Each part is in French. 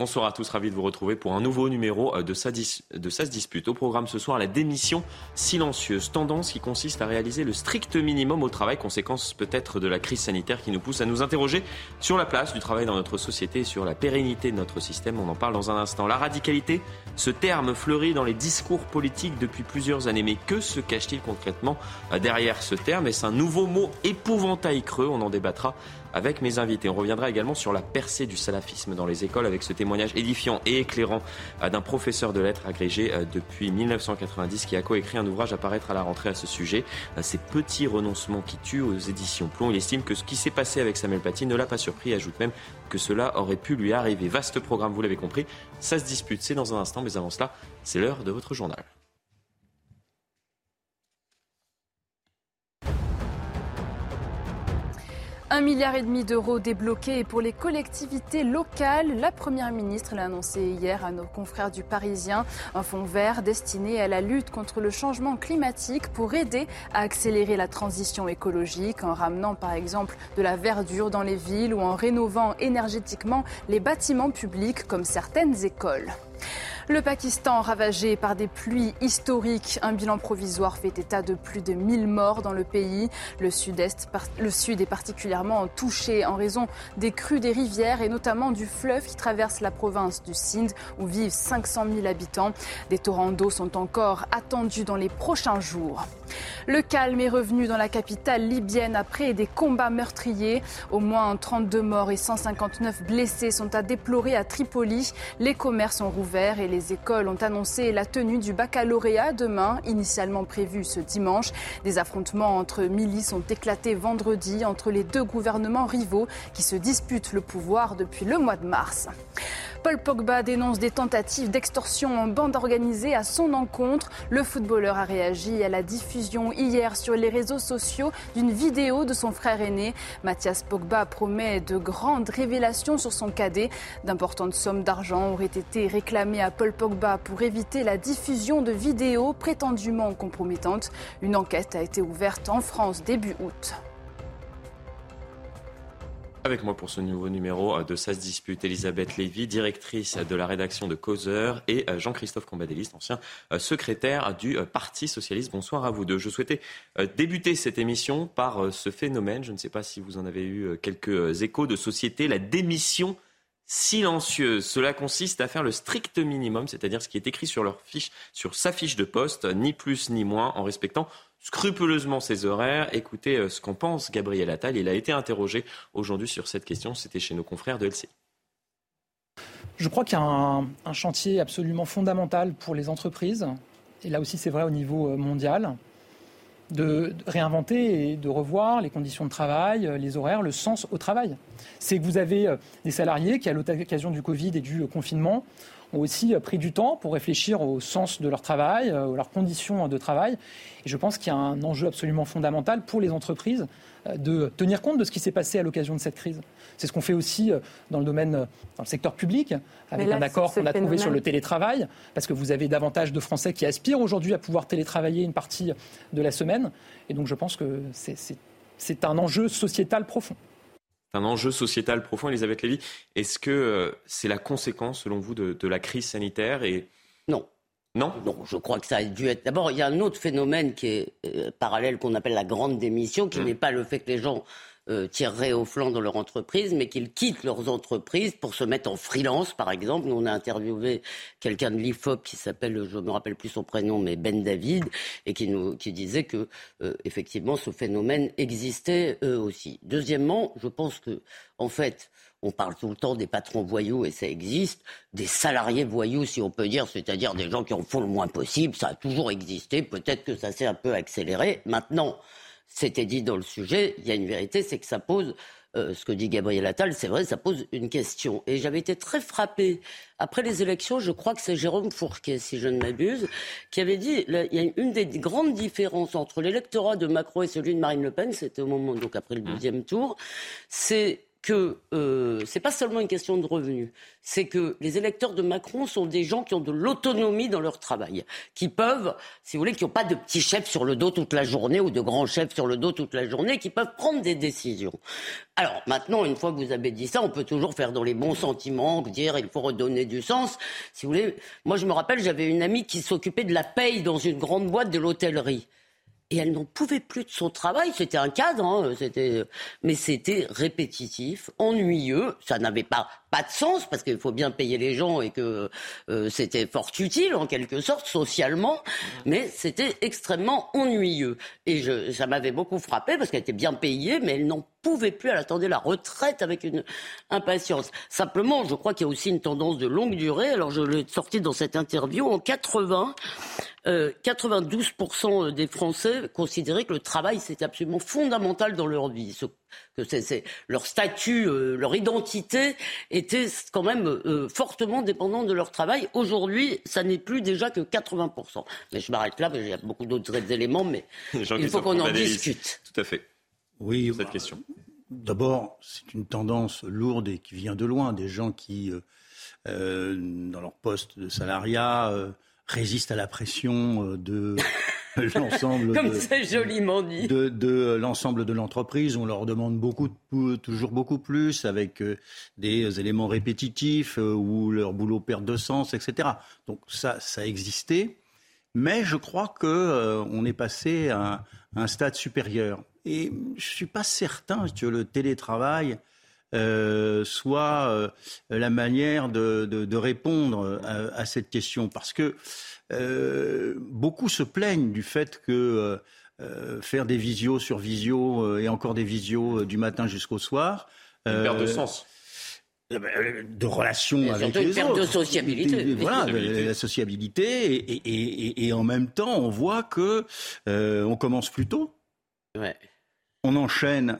Bonsoir à tous, ravi de vous retrouver pour un nouveau numéro euh, de Ça, de se dispute. Au programme ce soir, la démission silencieuse, tendance qui consiste à réaliser le strict minimum au travail, conséquence peut-être de la crise sanitaire qui nous pousse à nous interroger sur la place du travail dans notre société et sur la pérennité de notre système. On en parle dans un instant. La radicalité, ce terme fleurit dans les discours politiques depuis plusieurs années. Mais que se cache-t-il concrètement euh, derrière ce terme? Est-ce un nouveau mot épouvantail creux? On en débattra avec mes invités. On reviendra également sur la percée du salafisme dans les écoles avec ce témoignage édifiant et éclairant euh, d'un professeur de lettres agrégé euh, depuis 1990 qui a coécrit un ouvrage à paraître à la rentrée à ce sujet. Euh, ces petits renoncements qui tuent aux éditions Plomb. Il estime que ce qui s'est passé avec Samuel Paty ne l'a pas surpris. ajoute même que cela aurait pu lui arriver. Vaste programme, vous l'avez compris. Ça se dispute, c'est dans un instant, mais avant cela, c'est l'heure de votre journal. Un milliard et demi d'euros débloqués pour les collectivités locales. La première ministre l'a annoncé hier à nos confrères du Parisien. Un fonds vert destiné à la lutte contre le changement climatique pour aider à accélérer la transition écologique en ramenant par exemple de la verdure dans les villes ou en rénovant énergétiquement les bâtiments publics comme certaines écoles. Le Pakistan ravagé par des pluies historiques. Un bilan provisoire fait état de plus de 1000 morts dans le pays. Le sud-est, le sud est particulièrement touché en raison des crues des rivières et notamment du fleuve qui traverse la province du Sindh où vivent 500 000 habitants. Des torrents d'eau sont encore attendus dans les prochains jours. Le calme est revenu dans la capitale libyenne après des combats meurtriers. Au moins 32 morts et 159 blessés sont à déplorer à Tripoli. Les commerces sont et les écoles ont annoncé la tenue du baccalauréat demain, initialement prévu ce dimanche. Des affrontements entre milices ont éclaté vendredi entre les deux gouvernements rivaux qui se disputent le pouvoir depuis le mois de mars. Paul Pogba dénonce des tentatives d'extorsion en bande organisée à son encontre. Le footballeur a réagi à la diffusion hier sur les réseaux sociaux d'une vidéo de son frère aîné. Mathias Pogba promet de grandes révélations sur son cadet. D'importantes sommes d'argent auraient été réclamées à Paul Pogba pour éviter la diffusion de vidéos prétendument compromettantes. Une enquête a été ouverte en France début août. Avec moi pour ce nouveau numéro euh, de Ça se dispute, Elisabeth Lévy, directrice de la rédaction de Causeur, et euh, Jean-Christophe Cambadélis, ancien euh, secrétaire du Parti socialiste. Bonsoir à vous deux. Je souhaitais débuter cette émission par ce phénomène. Je ne sais pas si vous en avez eu quelques échos de société, la démission silencieuse. Cela consiste à faire le strict minimum, c'est-à-dire ce qui est écrit sur sur sa fiche de poste, ni plus ni moins, en respectant scrupuleusement ses horaires. Écoutez euh, ce qu'en pense Gabriel Attal. Il a été interrogé aujourd'hui sur cette question. C'était chez nos confrères de LCI. Je crois qu'il y a un, chantier absolument fondamental pour les entreprises, et là aussi c'est vrai au niveau euh, mondial, de réinventer et de revoir les conditions de travail, euh, les horaires, le sens au travail. C'est que vous avez des salariés qui, à l'occasion du Covid et du confinement, ont aussi pris du temps pour réfléchir au sens de leur travail, aux leurs conditions de travail. Et je pense qu'il y a un enjeu absolument fondamental pour les entreprises euh, de tenir compte de ce qui s'est passé à l'occasion de cette crise. C'est ce qu'on fait aussi euh, dans le domaine, euh, dans le secteur public, avec un accord qu'on a trouvé sur le télétravail, parce que vous avez davantage de Français qui aspirent aujourd'hui à pouvoir télétravailler une partie de la semaine. Et donc je pense que c'est un enjeu sociétal profond. C'est un enjeu sociétal profond, Elisabeth Lévy. Est-ce que c'est la conséquence, selon vous, de, de la crise sanitaire et... Non. Non? Non, je crois que ça a dû être. D'abord, il y a un autre phénomène qui est euh, parallèle qu'on appelle la grande démission, qui mmh. n'est pas le fait que les gens euh, au flanc dans leur entreprise, mais qu'ils quittent leurs entreprises pour se mettre en freelance, par exemple. Nous, on a interviewé quelqu'un de l'IFOP qui s'appelle, je ne me rappelle plus son prénom, mais Ben David, et qui, nous, disait que, euh, effectivement, ce phénomène existait eux aussi. Deuxièmement, je pense que, en fait, on parle tout le temps des patrons voyous et ça existe, des salariés voyous si on peut dire, c'est-à-dire des gens qui en font le moins possible, ça a toujours existé, peut-être que ça s'est un peu accéléré. Maintenant, c'était dit dans le sujet, il y a une vérité, c'est que ça pose euh, ce que dit Gabriel Attal, c'est vrai, ça pose une question. Et j'avais été très frappé après les élections, je crois que c'est Jérôme Fourquet, si je ne m'abuse, qui avait dit il y a une des grandes différences entre l'électorat de Macron et celui de Marine Le Pen, c'était au moment donc après le mmh. deuxième tour, c'est que euh, ce n'est pas seulement une question de revenus, c'est que les électeurs de Macron sont des gens qui ont de l'autonomie dans leur travail, qui peuvent, si vous voulez, qui n'ont pas de petits chefs sur le dos toute la journée ou de grands chefs sur le dos toute la journée, qui peuvent prendre des décisions. Alors maintenant, une fois que vous avez dit ça, on peut toujours faire dans les bons sentiments, dire il faut redonner du sens. Si vous voulez, moi je me rappelle, j'avais une amie qui s'occupait de la paye dans une grande boîte de l'hôtellerie et elle n'en pouvait plus de son travail. C'était un cadre, hein, c'était, mais c'était répétitif, ennuyeux. Ça n'avait pas pas de sens parce qu'il faut bien payer les gens et que euh, c'était fort utile en quelque sorte socialement, mais c'était extrêmement ennuyeux. Et je, ça m'avait beaucoup frappé parce qu'elle était bien payée, mais elle n'en pouvait plus. Elle attendait la retraite avec une impatience. Simplement, je crois qu'il y a aussi une tendance de longue durée. Alors je l'ai sorti dans cette interview en 80. 92% euh, des Français considéraient que le travail, c'était absolument fondamental dans leur vie. Que c'est, leur statut, euh, leur identité était quand même euh, fortement dépendant de leur travail. Aujourd'hui, ça n'est plus déjà que 80%. Mais je m'arrête là, parce qu'il y a beaucoup d'autres éléments, mais il faut qu'on en discute. Tout à fait. Oui, cette question. D'abord, c'est une tendance lourde et qui vient de loin. Des gens qui, dans leur poste de salariat, résiste à la pression euh, de l'ensemble Comme c'est joliment dit. de, l'ensemble de l'entreprise. On leur demande beaucoup, toujours beaucoup plus, avec euh, des éléments répétitifs euh, où leur boulot perd de sens, etc. Donc ça, ça existait. Mais je crois que on est passé à un, stade supérieur. Et je suis pas certain que le télétravail euh, soit euh, la manière de, répondre à, cette question. Parce que euh, beaucoup se plaignent du fait que faire des visios sur visio et encore des visios du matin jusqu'au soir. Une perte de sens de relations avec les une perte de sociabilité. voilà, la sociabilité et, et, en même temps, on voit que on commence plus tôt. Ouais. On enchaîne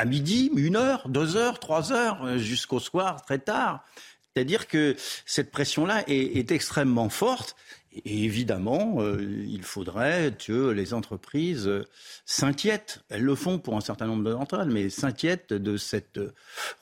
à midi, une heure, deux heures, trois heures, euh, jusqu'au soir, très tard. C'est-à-dire que cette pression-là est, extrêmement forte. Et évidemment, euh, il faudrait que les entreprises euh, s'inquiètent. Elles le font pour un certain nombre d'entre elles, mais s'inquiètent de cette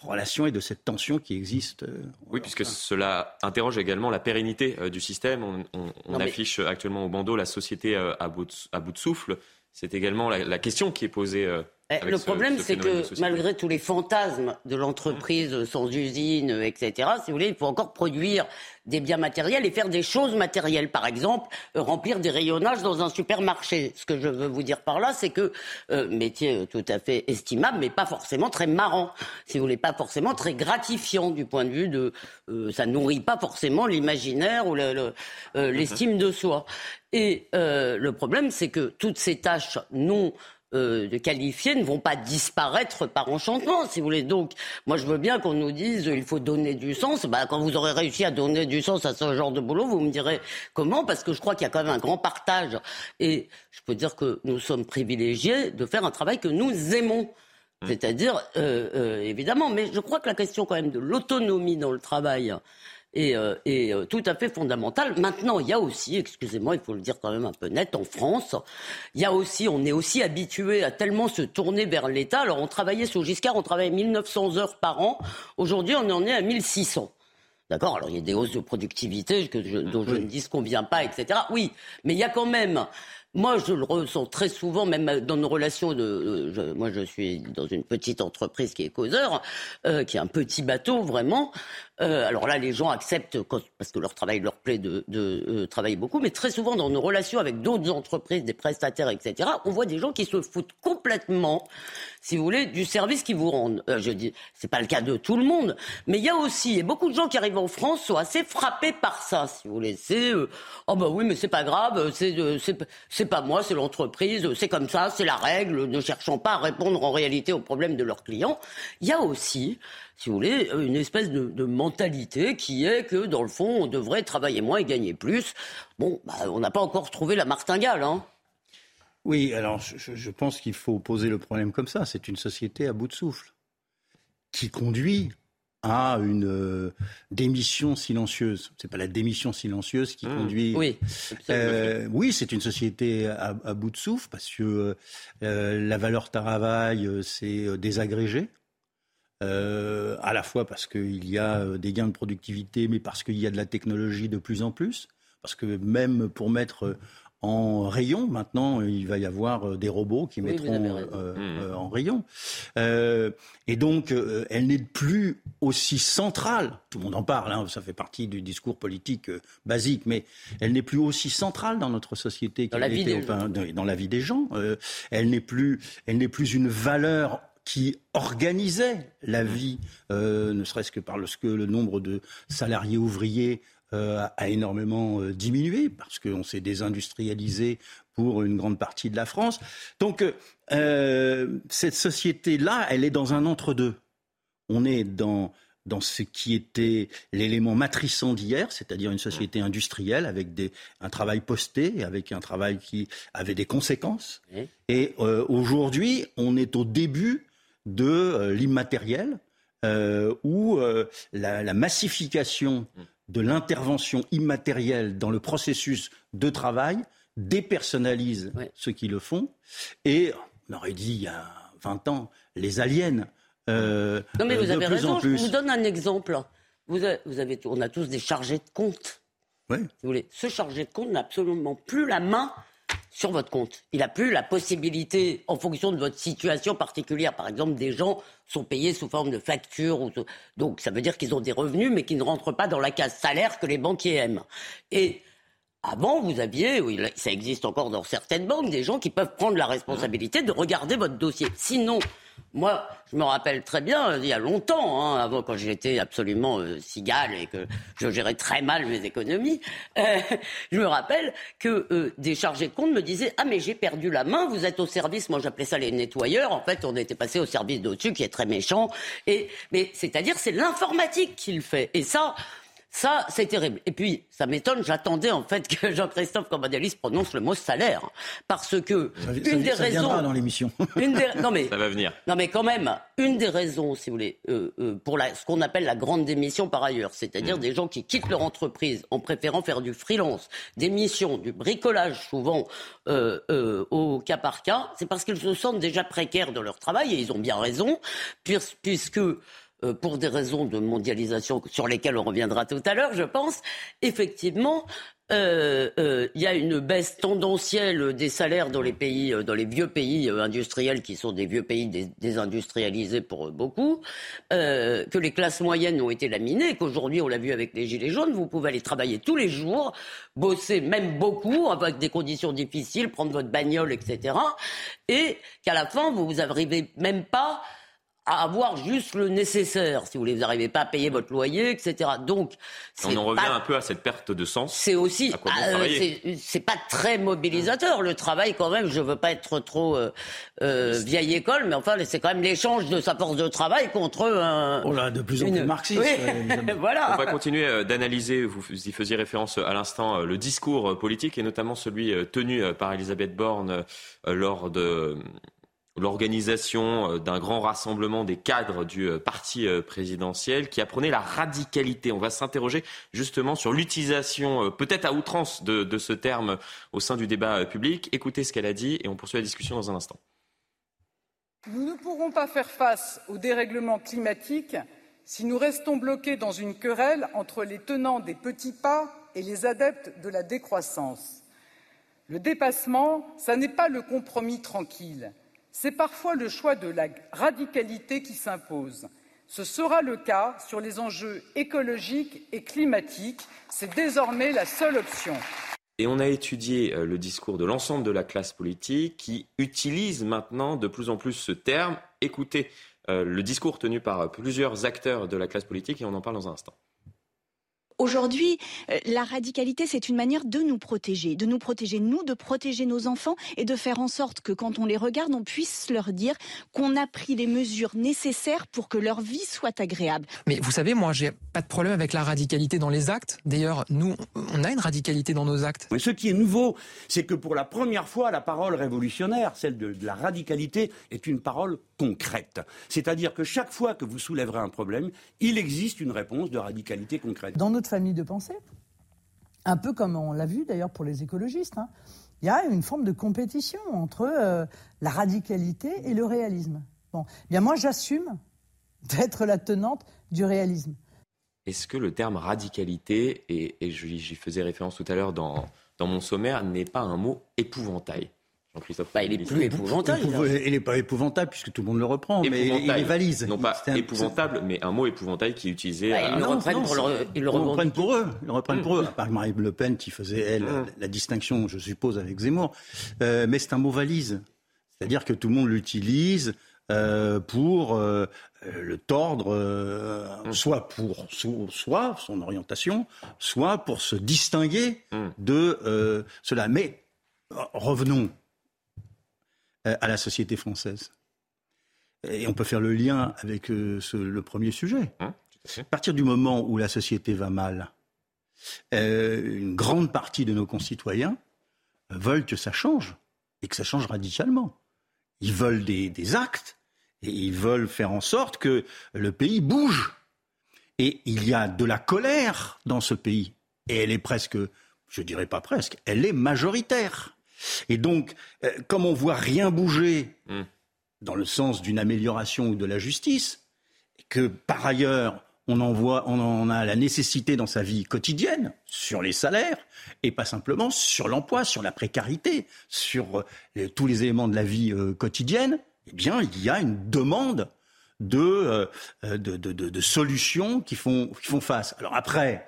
relation et de cette tension qui existe. oui, puisque cela interroge également la pérennité du système. On, affiche actuellement au bandeau la société à bout de, souffle. C'est également la, question qui est posée eh, le problème, c'est que malgré tous les fantasmes de l'entreprise sans usine, etc., si vous voulez, il faut encore produire des biens matériels et faire des choses matérielles. Par exemple, euh, remplir des rayonnages dans un supermarché. Ce que je veux vous dire par là, c'est que euh, métier tout à fait estimable, mais pas forcément très marrant. Si vous voulez, pas forcément très gratifiant du point de vue de, euh, ça nourrit pas forcément l'imaginaire ou euh, l'estime de soi. Et le problème, c'est que toutes ces tâches non euh, de qualifiés ne vont pas disparaître par enchantement, si vous voulez. Donc, moi, je veux bien qu'on nous dise il faut donner du sens. Bah, quand vous aurez réussi à donner du sens à ce genre de boulot, vous me direz comment, parce que je crois qu'il y a quand même un grand partage. Et je peux dire que nous sommes privilégiés de faire un travail que nous aimons. Mmh. C'est-à-dire, euh, euh, évidemment, mais je crois que la question quand même de l'autonomie dans le travail, et, euh, euh, tout à fait fondamental. Maintenant, il y a aussi, excusez-moi, il faut le dire quand même un peu net, en France, il y a aussi, on est aussi habitué à tellement se tourner vers l'État. Alors, on travaillait sous Giscard, on travaillait 1900 heures par an. Aujourd'hui, on en est à 1600. D'accord? Alors, il y a des hausses de productivité que dont je ne dis convient pas, etc. Oui, mais il y a quand même moi, je le ressens très souvent, même dans nos relations de. moi, je suis dans une petite entreprise qui est causeur, euh, qui est un petit bateau vraiment. Euh, alors là, les gens acceptent parce que leur travail leur plaît de, euh, travailler beaucoup, mais très souvent dans nos relations avec d'autres entreprises, des prestataires, etc., on voit des gens qui se foutent complètement, si vous voulez, du service qu'ils vous rendent. je dis, c'est pas le cas de tout le monde, mais il y a aussi et beaucoup de gens qui arrivent en France sont assez frappés par ça, si vous voulez. C'est oh bah oui, mais c'est pas grave, c'est c'est pas moi, c'est l'entreprise, c'est comme ça, c'est la règle, ne cherchant pas à répondre en réalité aux problèmes de leurs clients. Il y a aussi, si vous voulez, une espèce de, mentalité qui est que, dans le fond, on devrait travailler moins et gagner plus. Bon, bah, on n'a pas encore trouvé la martingale, hein. Oui, alors je, pense qu'il faut poser le problème comme ça. C'est une société à bout de souffle. qui conduit à une euh, démission silencieuse. C'est pas la démission silencieuse qui mmh. conduit. Oui, euh, oui, c'est une société à, bout de souffle parce que euh, la valeur travail c'est désagrégé. à la fois parce qu'il y a des gains de productivité, mais parce qu'il y a de la technologie de plus en plus. Parce que même pour mettre en rayon. Maintenant, il va y avoir euh, des robots qui mettront euh, euh, en rayon. et donc, elle n'est plus aussi centrale. Tout le monde en parle, hein, ça fait partie du discours politique basique, mais elle n'est plus aussi centrale dans notre société dans, la vie, des dans la vie des gens. elle n'est plus, elle n'est plus une valeur qui organisait la vie, ne serait-ce que par que le nombre de salariés ouvriers a énormément euh, diminué parce qu'on s'est désindustrialisé pour une grande partie de la France. Donc euh, cette société-là, elle est dans un entre-deux. On est dans dans ce qui était l'élément matrissant d'hier, c'est-à-dire une société industrielle avec des, un travail posté, avec un travail qui avait des conséquences. Et aujourd'hui, on est au début de l'immatériel, où la, la, massification de l'intervention immatérielle dans le processus de travail dépersonnalise ceux qui le font. Et on aurait dit il y a 20 ans, les aliens. Euh, non mais vous avez raison, je vous donne un exemple. Vous avez, on a tous des chargés de compte. Vous voulez. Ce chargé de compte n'a absolument plus la main sur votre compte. Il n'a plus la possibilité, en fonction de votre situation particulière, par exemple, des gens sont payés sous forme de facture. Ou Donc ça veut dire qu'ils ont des revenus, mais qui ne rentrent pas dans la case salaire que les banquiers aiment. Avant, vous aviez, oui, ça existe encore dans certaines banques, des gens qui peuvent prendre la responsabilité de regarder votre dossier. Sinon, moi, je me rappelle très bien, il y a longtemps, hein, avant quand j'étais absolument euh, cigale et que je gérais très mal mes économies, euh, je me rappelle que euh, des chargés de compte me disaient Ah, mais j'ai perdu la main, vous êtes au service, moi j'appelais ça les nettoyeurs, en fait, on était passé au service d'au-dessus qui est très méchant. Et, mais c'est-à-dire, c'est l'informatique qui le fait. Et ça, ça, c'est terrible. Et puis, ça m'étonne, j'attendais en fait que Jean-Christophe Cambadélis prononce le mot salaire. Parce que, une des raisons. dans l'émission. Non, mais. Ça va venir. Non, mais quand même, une des raisons, si vous voulez, euh, euh, pour la, ce qu'on appelle la grande démission par ailleurs, c'est-à-dire mm. des gens qui quittent leur entreprise en préférant faire du freelance, des missions, du bricolage souvent euh, au cas par cas, c'est parce qu'ils se sentent déjà précaires de leur travail et ils ont bien raison, puisque euh, pour des raisons de mondialisation sur lesquelles on reviendra tout à l'heure, je pense, effectivement, euh, euh, il y a une baisse tendancielle des salaires dans les pays, dans les vieux pays industriels qui sont des vieux pays désindustrialisés pour beaucoup, que les classes moyennes ont été laminées, qu'aujourd'hui, on l'a vu avec les gilets jaunes, vous pouvez aller travailler tous les jours, bosser même beaucoup avec des conditions difficiles, prendre votre bagnole, etc. Et qu'à la fin, vous n'arrivez même pas à avoir juste le nécessaire, si vous voulez. Vous n'arrivez pas à payer votre loyer, etc. Donc, on en revient un peu à cette perte de sens. C'est aussi, euh, c'est pas très mobilisateur le travail quand même. Je veux pas être trop euh, euh, vieille école, mais enfin, c'est quand même l'échange de sa force de travail contre un. Oh là, de plus en plus marxiste. voilà. On va continuer d'analyser. Vous y faisiez référence à l'instant le discours politique et notamment celui tenu par Elisabeth Borne lors de l'organisation euh, d'un grand rassemblement des cadres du euh, parti euh, présidentiel qui apprenait la radicalité. On va s'interroger justement sur l'utilisation peut-être à outrance de, ce terme au sein du débat public. Écoutez ce qu'elle a dit et on poursuit la discussion dans un instant. Nous ne pourrons pas faire face au dérèglement climatique si nous restons bloqués dans une querelle entre les tenants des petits pas et les adeptes de la décroissance. Le dépassement, ça n'est pas le compromis tranquille c'est parfois le choix de la radicalité qui s'impose. Ce sera le cas sur les enjeux écologiques et climatiques. C'est désormais la seule option. Et on a étudié euh, le discours de l'ensemble de la classe politique qui utilise maintenant de plus en plus ce terme. Écoutez euh, le discours tenu par plusieurs acteurs de la classe politique et on en parle dans un instant. Aujourd'hui, euh, la radicalité, c'est une manière de nous protéger, de nous protéger nous, de protéger nos enfants et de faire en sorte que quand on les regarde, on puisse leur dire qu'on a pris les mesures nécessaires pour que leur vie soit agréable. Mais vous savez, moi, j'ai pas de problème avec la radicalité dans les actes. D'ailleurs, nous, on a une radicalité dans nos actes. Mais ce qui est nouveau, c'est que pour la première fois, la parole révolutionnaire, celle de, de la radicalité, est une parole concrète. C'est-à-dire que chaque fois que vous soulèverez un problème, il existe une réponse de radicalité concrète. Dans notre famille de pensée, un peu comme on l'a vu d'ailleurs pour les écologistes, hein, il y a une forme de compétition entre euh, la radicalité et le réalisme. Eh bien moi j'assume d'être la tenante du réalisme. Est-ce que le terme radicalité, et, j'y faisais référence tout à l'heure dans mon sommaire, n'est pas un mot épouvantail? Jean-Christophe bah, il est plus épouvantable. il n'est pas épouvantable puisque tout le monde le reprend, mais il est valise. Non pas épouvantable, mais un mot épouvantail qui est utilisé. Bah, ils, le reprennent pour le, ils le reprennent pour eux. Ils le reprennent pour eux. À part Marie Le Pen qui faisait, elle, mmh. la distinction, je suppose, avec Zemmour. Euh, mais c'est un mot valise. C'est-à-dire que tout le monde l'utilise euh, pour euh, le tordre, euh, mmh. soit pour soit son orientation, soit pour se distinguer de euh, cela. Mais revenons à la société française. Et on peut faire le lien avec euh, le premier sujet. Hein, à partir du moment où la société va mal, euh, une grande partie de nos concitoyens veulent que ça change, et que ça change radicalement. Ils veulent des, actes, et ils veulent faire en sorte que le pays bouge. Et il y a de la colère dans ce pays, et elle est presque, je dirais pas presque, elle est majoritaire. Et donc, euh, comme on voit rien bouger hmm. dans le sens d'une amélioration ou de la justice, et que par ailleurs, on en, voit, on en a la nécessité dans sa vie quotidienne, sur les salaires, et pas simplement sur l'emploi, sur la précarité, sur euh, tous les éléments de la vie euh, quotidienne, eh bien, il y a une demande de, de, solutions qui font, qui font face. Alors après,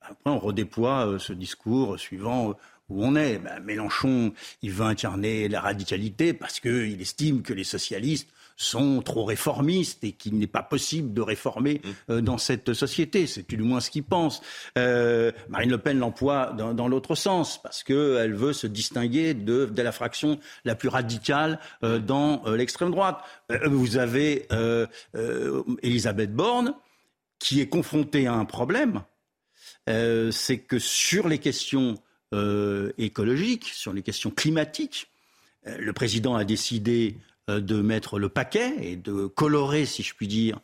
après, on redéploie ce discours suivant où on est. Ben, Mélenchon, il veut incarner la radicalité parce qu'il estime que les socialistes sont trop réformistes et qu'il n'est pas possible de réformer mmh. euh, dans cette société. C'est du moins ce qu'il pense. Euh, Marine Le Pen l'emploie dans, l'autre sens parce qu'elle veut se distinguer de, de, la fraction la plus radicale euh, dans l'extrême droite. vous avez Elisabeth Borne qui est confrontée à un problème. c'est que sur les questions euh, écologique, sur les questions climatiques. Euh, le président a décidé euh, de mettre le paquet et de colorer, si je puis dire,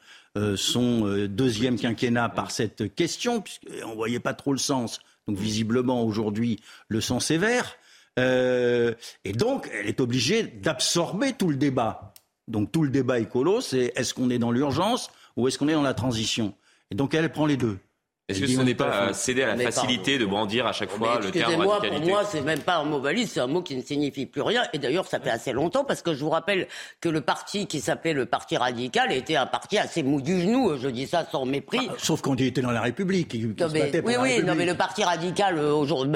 son deuxième quinquennat par cette question, puisqu'on ne voyait pas trop le sens. Donc visiblement, aujourd'hui, le sens est vert. et donc, elle est obligée d'absorber tout le débat. Donc tout le débat écolo, c'est est-ce qu'on est dans l'urgence ou est-ce qu'on est dans la transition? Et donc elle prend les deux. Est-ce que ce n'est pas céder à la facilité de brandir à chaque fois le terme radicalité Pour moi, c'est même pas un mot valide, c'est un mot qui ne signifie plus rien. Et d'ailleurs, ça fait assez longtemps parce que je vous rappelle que le parti qui s'appelait le Parti radical était un parti assez mou du genou. Je dis ça sans mépris. Ah, sauf quand il était dans la République. oui, oui, non, mais le Parti radical, euh, aujourd'hui,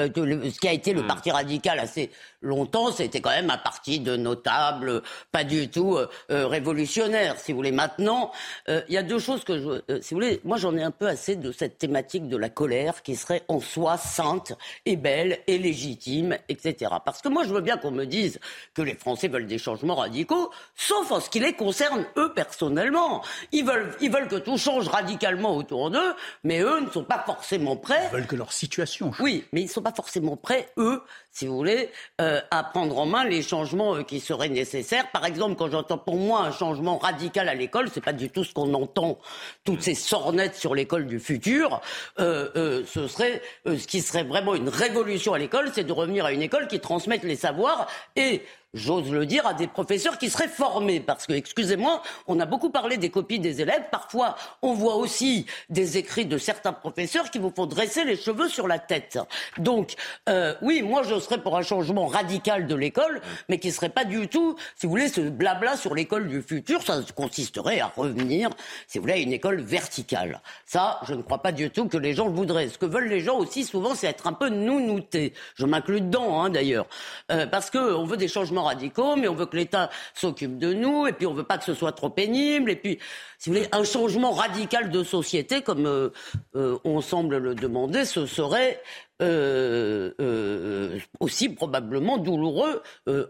ce qui a été le hmm. Parti radical assez longtemps, c'était quand même un parti de notables, pas du tout euh, euh, révolutionnaire, si vous voulez. Maintenant, il y a deux choses que je, si vous voulez, moi j'en ai un peu assez de cette thématique de la colère qui serait en soi sainte et belle et légitime, etc. Parce que moi, je veux bien qu'on me dise que les Français veulent des changements radicaux, sauf en ce qui les concerne eux personnellement. Ils veulent, ils veulent que tout change radicalement autour d'eux, mais eux ne sont pas forcément prêts. Ils veulent que leur situation change. Oui, mais ils ne sont pas forcément prêts, eux, si vous voulez, euh, à prendre en main les changements euh, qui seraient nécessaires. Par exemple, quand j'entends pour moi un changement radical à l'école, c'est pas du tout ce qu'on entend, toutes ces sornettes sur l'école du futur. Euh, euh, ce serait euh, ce qui serait vraiment une révolution à l'école, c'est de revenir à une école qui transmette les savoirs et j'ose le dire, à des professeurs qui seraient formés. Parce que, excusez-moi, on a beaucoup parlé des copies des élèves. Parfois, on voit aussi des écrits de certains professeurs qui vous font dresser les cheveux sur la tête. Donc, euh, oui, moi, je serais pour un changement radical de l'école, mais qui serait pas du tout, si vous voulez, ce blabla sur l'école du futur. Ça consisterait à revenir, si vous voulez, à une école verticale. Ça, je ne crois pas du tout que les gens le voudraient. Ce que veulent les gens aussi, souvent, c'est être un peu nounoutés. Je m'inclus dedans, hein, d'ailleurs. Euh, parce qu'on veut des changements radicaux, mais on veut que l'État s'occupe de nous, et puis on veut pas que ce soit trop pénible, et puis, si vous voulez, un changement radical de société, comme euh, euh, on semble le demander, ce serait euh, aussi probablement douloureux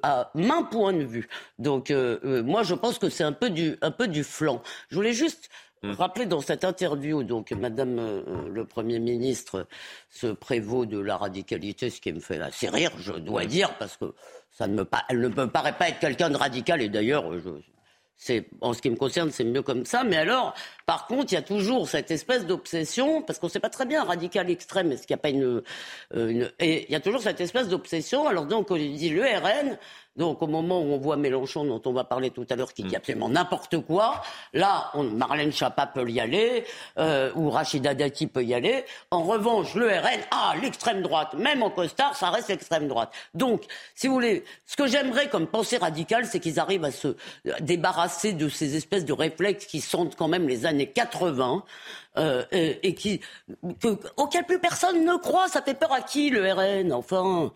à main point de vue. Donc moi je pense que c'est un peu du un peu du flanc. Je voulais juste hmm. rappeler dans cette interview, donc Madame le Premier ministre se prévaut de la radicalité, ce qui me fait assez rire, je dois dire, parce que ça ne me, elle ne me paraît pas être quelqu'un de radical, et d'ailleurs, je, en ce qui me concerne, c'est mieux comme ça. Mais alors, par contre, il y a toujours cette espèce d'obsession, parce qu'on ne sait pas très bien radical extrême, est-ce qu'il n'y a pas une, euh, une, et il y a toujours cette espèce d'obsession. Alors donc, on dit le RN, donc au moment où on voit Mélenchon, dont on va parler tout à l'heure, qui dit mm. absolument n'importe quoi, là, on, Marlène Schiappa peut y aller, euh, ou Rachida Dati peut y aller. En revanche, le RN, ah, l'extrême droite, même en costard, ça reste l'extrême droite. Donc, si vous voulez, ce que j'aimerais comme pensée radicale, c'est qu'ils arrivent à se débarrasser de ces espèces de réflexes qui sentent quand même les années 80. Euh, et, qui, que, auquel plus personne ne croit. Ça fait peur à qui le RN Enfin?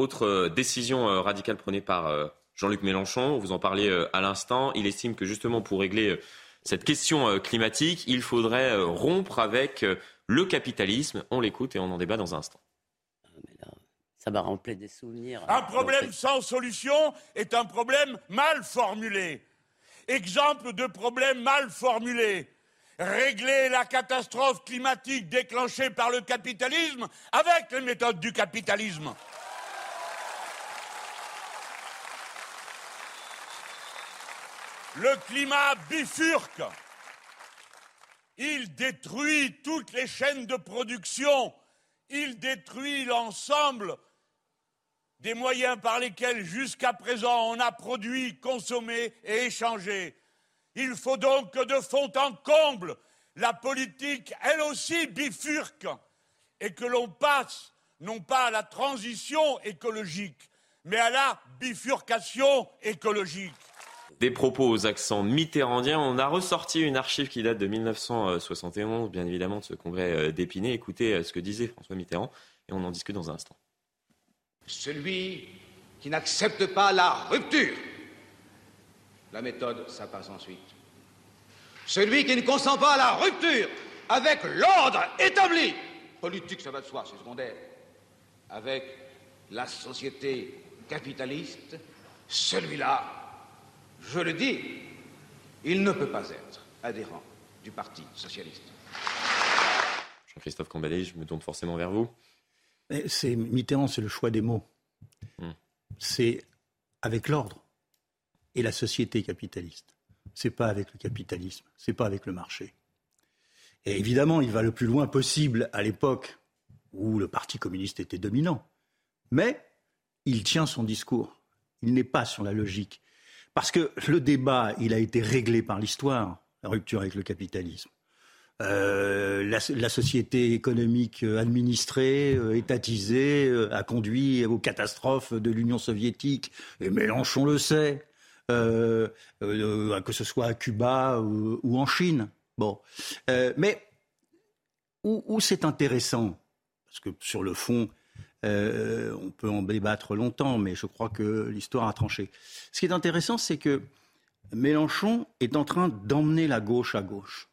Autre euh, décision euh, radicale prenée par euh, Jean-Luc Mélenchon, vous en parliez à l'instant, il estime que justement pour régler cette question climatique, il faudrait rompre avec le capitalisme. On l'écoute et on en débat dans un instant. Ça va remplir des souvenirs. Un problème sans solution est un problème mal formulé. Exemple de problème mal formulé. Régler la catastrophe climatique déclenchée par le capitalisme avec les méthodes du capitalisme. Le climat bifurque. Il détruit toutes les chaînes de production. Il détruit l'ensemble des moyens par lesquels jusqu'à présent on a produit, consommé et échangé. Il faut donc que de fond en comble, la politique, elle aussi, bifurque et que l'on passe non pas à la transition écologique, mais à la bifurcation écologique des propos aux accents mitterrandiens. On a ressorti une archive qui date de 1971, bien évidemment, de ce congrès euh, d'Épinay. Écoutez euh, ce que disait François Mitterrand et on en discute dans un instant. Celui qui n'accepte pas la rupture, la méthode, ça passe ensuite. Celui qui ne consent pas à la rupture avec l'ordre établi, politique, ça va de soi, c'est secondaire, avec la société capitaliste, celui-là je le dis, il ne peut pas être adhérent du Parti socialiste. Jean-Christophe Cambadé, je me tourne forcément vers vous. C'est Mitterrand, c'est le choix des mots. Hmm. C'est avec l'ordre et la société capitaliste. C'est pas avec le capitalisme, c'est pas avec le marché. Et évidemment, il va le plus loin possible à l'époque où le Parti communiste était dominant. Mais il tient son discours. Il n'est pas sur la logique. Parce que le débat, il a été réglé par l'histoire, la rupture avec le capitalisme. Euh, la, société économique administrée, euh, étatisée, euh, a conduit aux catastrophes de l'Union soviétique, et Mélenchon le sait, que ce soit à Cuba ou, en Chine. Bon. mais où c'est intéressant, parce que sur le fond, euh, on peut en débattre longtemps, mais je crois que l'histoire a tranché. Ce qui est intéressant, c'est que Mélenchon est en train d'emmener la gauche à gauche.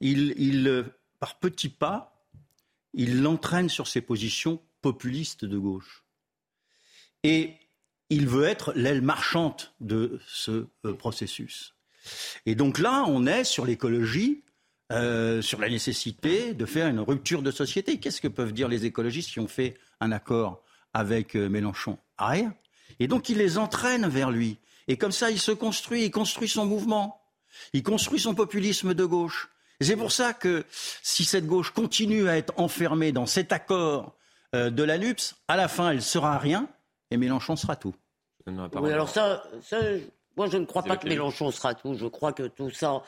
Il, par petits pas, il l'entraîne sur ses positions populistes de gauche. Et il veut être l'aile marchante de ce euh, processus. Et donc là, on est sur l'écologie euh, sur la nécessité de faire une rupture de société. Qu'est-ce que peuvent dire les écologistes qui ont fait un accord avec euh, Mélenchon Rien. Et donc il les entraîne vers lui. Et comme ça, il se construit, il construit son mouvement, il construit son populisme de gauche. C'est pour ça que si cette gauche continue à être enfermée dans cet accord euh, de la NUPS, à la fin, elle sera rien et Mélenchon sera tout. Oui, alors ça, ça, moi je ne crois pas que Mélenchon sera tout. Je crois que tout ça,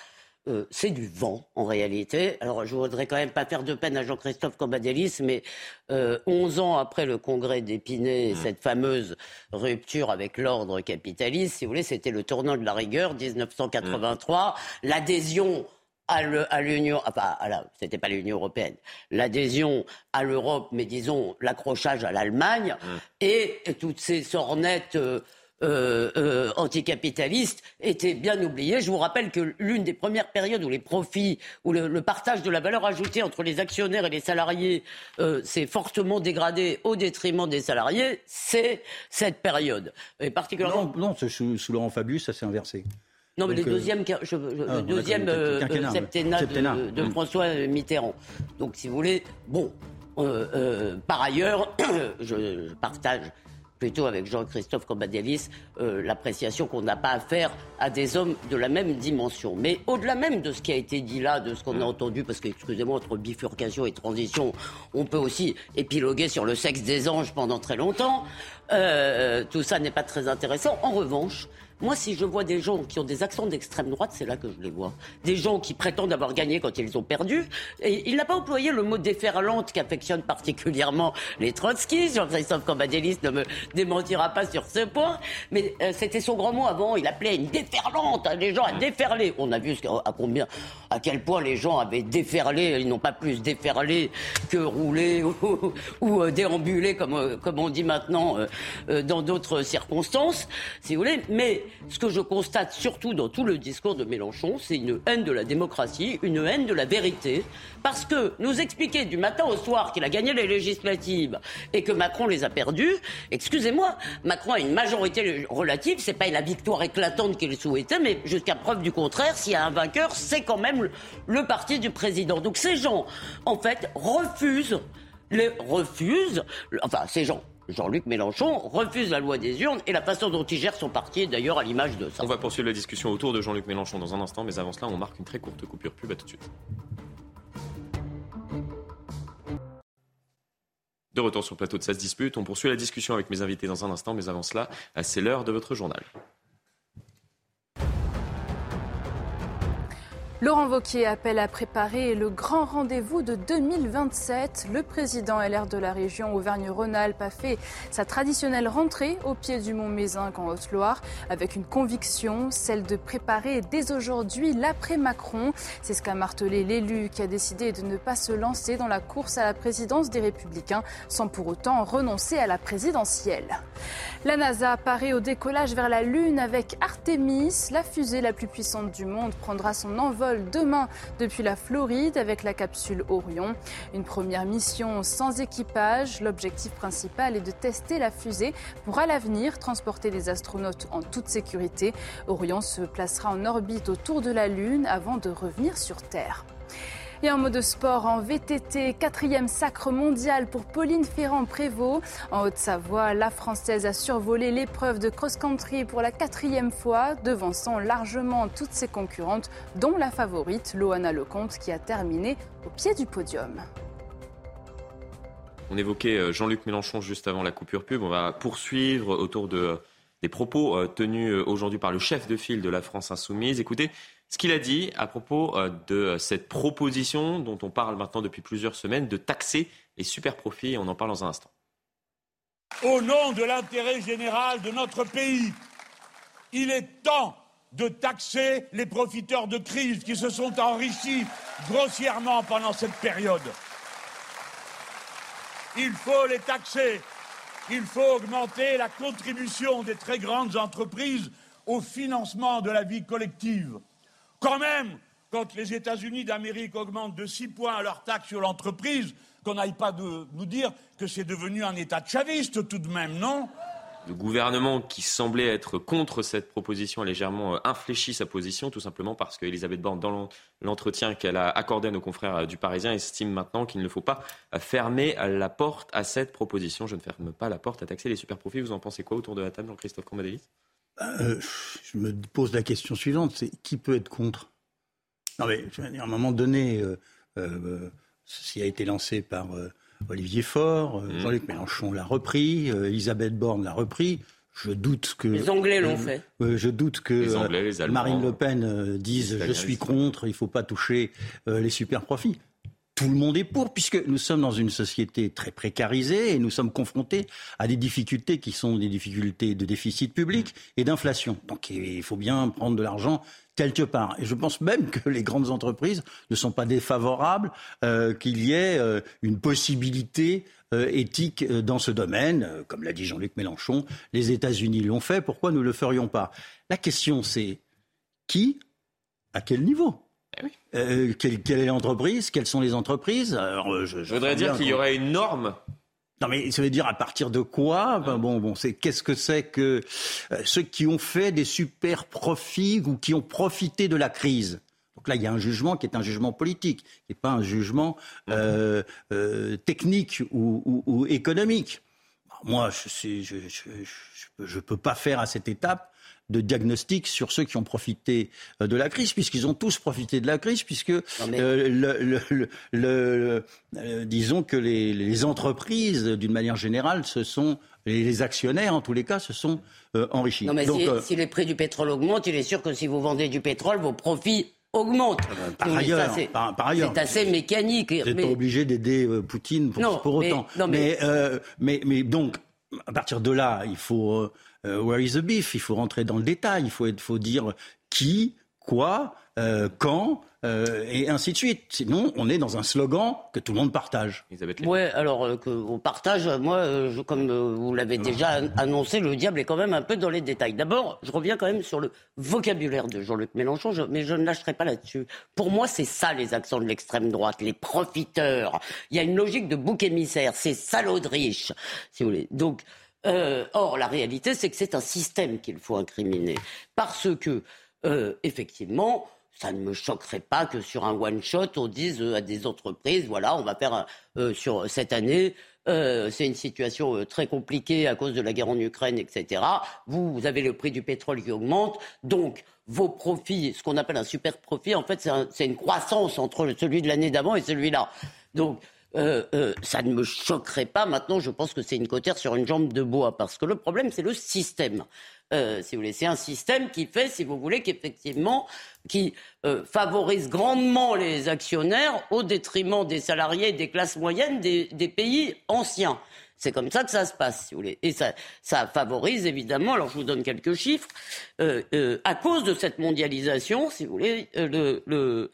euh, c'est du vent en réalité. Alors je voudrais quand même pas faire de peine à Jean-Christophe Cambadélis, mais euh, 11 ans après le congrès d'Épinay, mmh. cette fameuse rupture avec l'ordre capitaliste, si vous voulez, c'était le tournant de la rigueur, 1983, mmh. l'adhésion à l'Union, enfin, c'était pas l'Union européenne, l'adhésion à l'Europe, mais disons l'accrochage à l'Allemagne, mmh. et toutes ces sornettes euh, euh, euh, anticapitalistes étaient bien oubliées. Je vous rappelle que l'une des premières périodes où les profits, où le, partage de la valeur ajoutée entre les actionnaires et les salariés s'est fortement dégradé au détriment des salariés, c'est cette période. Et particulièrement. Non, non sous, sous Laurent Fabius, ça s'est inversé. Non, mais le deuxième, le deuxième septennat, de. François Mitterrand. Donc, si vous voulez, bon, euh, euh, par ailleurs, je, partage plutôt avec Jean-Christophe Cambadélis euh, l'appréciation qu'on n'a pas à faire à des hommes de la même dimension. Mais au-delà même de ce qui a été dit là, de ce qu'on a mm. entendu, parce que, excusez-moi, entre bifurcation et transition, on peut aussi épiloguer sur le sexe des anges pendant très longtemps. tout ça n'est pas très intéressant. En revanche, moi, si je vois des gens qui ont des accents d'extrême droite, c'est là que je les vois. Des gens qui prétendent avoir gagné quand ils ont perdu. Et il n'a pas employé le mot déferlante qu'affectionnent particulièrement les trotskistes. Jean-Christophe Cambadélis ne me démentira pas sur ce point. Mais euh, c'était son grand mot avant. Il appelait une déferlante, hein, les gens à déferler. On a vu à combien, à quel point les gens avaient déferlé. Ils n'ont pas plus déferlé que roulé ou, euh, déambulé, comme, euh, comme on dit maintenant dans d'autres circonstances, si vous voulez. Mais ce que je constate surtout dans tout le discours de Mélenchon, c'est une haine de la démocratie, une haine de la vérité, parce que nous expliquer du matin au soir qu'il a gagné les législatives et que Macron les a perdues, excusez-moi, Macron a une majorité relative, c'est pas la victoire éclatante qu'il souhaitait, mais jusqu'à preuve du contraire, s'il y a un vainqueur, c'est quand même le parti du président. Donc ces gens, en fait, refusent les refusent, enfin ces gens Jean-Luc Mélenchon refuse la loi des urnes et la façon dont il gère son parti est d'ailleurs à l'image de ça. On va poursuivre la discussion autour de Jean-Luc Mélenchon dans un instant, mais avant cela, on marque une très courte coupure pub. À tout de suite. De retour sur le plateau de 16 dispute, on poursuit la discussion avec mes invités dans un instant, mais avant cela, c'est l'heure de votre journal. Laurent Vauquier appelle à préparer le grand rendez-vous de 2027. Le président LR de la région Auvergne-Rhône-Alpes a fait sa traditionnelle rentrée au pied du mont Mézinc en Haute-Loire avec une conviction, celle de préparer dès aujourd'hui l'après-Macron. C'est ce qu'a martelé l'élu qui a décidé de ne pas se lancer dans la course à la présidence des Républicains sans pour autant renoncer à la présidentielle. La NASA paraît au décollage vers la Lune avec Artemis. La fusée la plus puissante du monde prendra son envol demain depuis la Floride avec la capsule Orion. Une première mission sans équipage. L'objectif principal est de tester la fusée pour à l'avenir transporter les astronautes en toute sécurité. Orion se placera en orbite autour de la Lune avant de revenir sur Terre. Et en mode sport, en VTT, quatrième sacre mondial pour Pauline Ferrand-Prévot. En Haute-Savoie, la Française a survolé l'épreuve de cross-country pour la quatrième fois, devançant largement toutes ses concurrentes, dont la favorite, Loana Lecomte, qui a terminé au pied du podium. On évoquait euh, Jean-Luc Mélenchon juste avant la coupure pub. On va poursuivre autour de, des propos euh, tenus euh, aujourd'hui par le chef de file de la France Insoumise. Écoutez, ce qu'il a dit à propos euh, de cette proposition dont on parle maintenant depuis plusieurs semaines de taxer les super profits. On en parle dans un instant. Au nom de l'intérêt général de notre pays, il est temps de taxer les profiteurs de crise qui se sont enrichis grossièrement pendant cette période. Il faut les taxer. Il faut augmenter la contribution des très grandes entreprises au financement de la vie collective. Quand même, quand les États-Unis d'Amérique augmentent de 6 points leur taxe sur l'entreprise, qu'on n'aille pas de nous dire que c'est devenu un État chaviste tout de même, non? Le gouvernement qui semblait être contre cette proposition a légèrement euh, infléchi sa position, tout simplement parce qu'Elisabeth Borne, dans l'entretien qu'elle a accordé à nos confrères euh, du Parisien, estime maintenant qu'il ne faut pas euh, fermer la porte à cette proposition. Je ne ferme pas la porte à taxer les super-profits. Vous en pensez quoi autour de la table, Jean-Christophe Combadélis euh, je me pose la question suivante, c'est qui peut être contre? Non mais, à un moment donné, euh, euh, ceci a été lancé par Olivier Faure, mmh. Jean-Luc Mélenchon l'a repris, Elisabeth Borne l'a repris. Je doute que les Anglais l'ont fait. je doute que Marine Le Pen dise je suis contre, il ne faut pas toucher les super profits. Tout le monde est pour, puisque nous sommes dans une société très précarisée et nous sommes confrontés à des difficultés qui sont des difficultés de déficit public et d'inflation. Donc il faut bien prendre de l'argent quelque part. Et je pense même que les grandes entreprises ne sont pas défavorables euh, qu'il y ait euh, une possibilité euh, éthique dans ce domaine. Comme l'a dit Jean-Luc Mélenchon, les États-Unis l'ont fait, pourquoi nous ne le ferions pas? La question c'est qui, à quel niveau? Eh quelle, est l'entreprise? Quelles sont les entreprises? Je, je voudrais dire qu'il y aurait une norme. Non, mais ça veut dire à partir de quoi? Ben bon, bon, c'est qu'est-ce que c'est que euh, ceux qui ont fait des super profits ou qui ont profité de la crise? Donc là, il y a un jugement qui est un jugement politique, qui n'est pas un jugement euh, euh, technique ou, ou, ou économique. Moi, je ne je, je, je, peux pas faire à cette étape de diagnostic sur ceux qui ont profité euh, de la crise, puisqu'ils ont tous profité de la crise, puisque euh, le, le, euh, disons que les, les entreprises, d'une manière générale, ce sont les actionnaires, en tous les cas, se sont enrichis. Non, mais si, si, les prix du pétrole augmentent, il est sûr que si vous vendez du pétrole, vos profits augmentent. Par, ailleurs, par, ailleurs, c'est assez mécanique. Vous n'êtes pas obligé d'aider Poutine pour, pour autant. Mais, mais, mais, mais, donc, à partir de là, il faut euh, where is the beef? Il faut rentrer dans le détail, il faut, faut dire qui, quoi, euh, quand, euh, et ainsi de suite. Sinon, on est dans un slogan que tout le monde partage. Oui, alors qu'on partage, moi, comme vous l'avez déjà annoncé, le diable est quand même un peu dans les détails. D'abord, je reviens quand même sur le vocabulaire de Jean-Luc Mélenchon, mais je ne lâcherai pas là-dessus. Pour moi, c'est ça les accents de l'extrême droite, les profiteurs. Il y a une logique de bouc émissaire, c'est salaud de riche, si vous voulez. Donc, euh, or, la réalité, c'est que c'est un système qu'il faut incriminer. Parce que, euh, effectivement, ça ne me choquerait pas que sur un one-shot, on dise euh, à des entreprises, voilà, on va faire sur cette année, c'est une situation très compliquée à cause de la guerre en Ukraine, etc. Vous avez le prix du pétrole qui augmente, donc vos profits, ce qu'on appelle un super profit, en fait, c'est une croissance entre celui de l'année d'avant et celui-là. Donc, euh, euh, ça ne me choquerait pas. Maintenant, je pense que c'est une cotère sur une jambe de bois, parce que le problème, c'est le système. Euh, si vous voulez, c'est un système qui fait, si vous voulez, qu'effectivement, qui favorise grandement les actionnaires au détriment des salariés des classes moyennes des, pays anciens. C'est comme ça que ça se passe, si vous voulez. Et ça, ça favorise évidemment, alors je vous donne quelques chiffres, à cause de cette mondialisation, si vous voulez, le, le,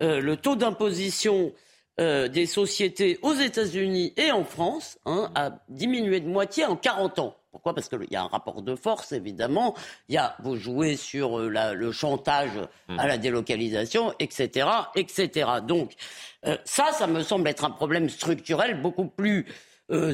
le taux d'imposition euh, des sociétés aux États-Unis et en France hein, a diminué de moitié en 40 ans. Pourquoi? Parce qu'il y a un rapport de force, évidemment. Il y a, vous jouez sur euh, le chantage mmh. à la délocalisation, etc., etc. Donc, euh, ça, ça me semble être un problème structurel beaucoup plus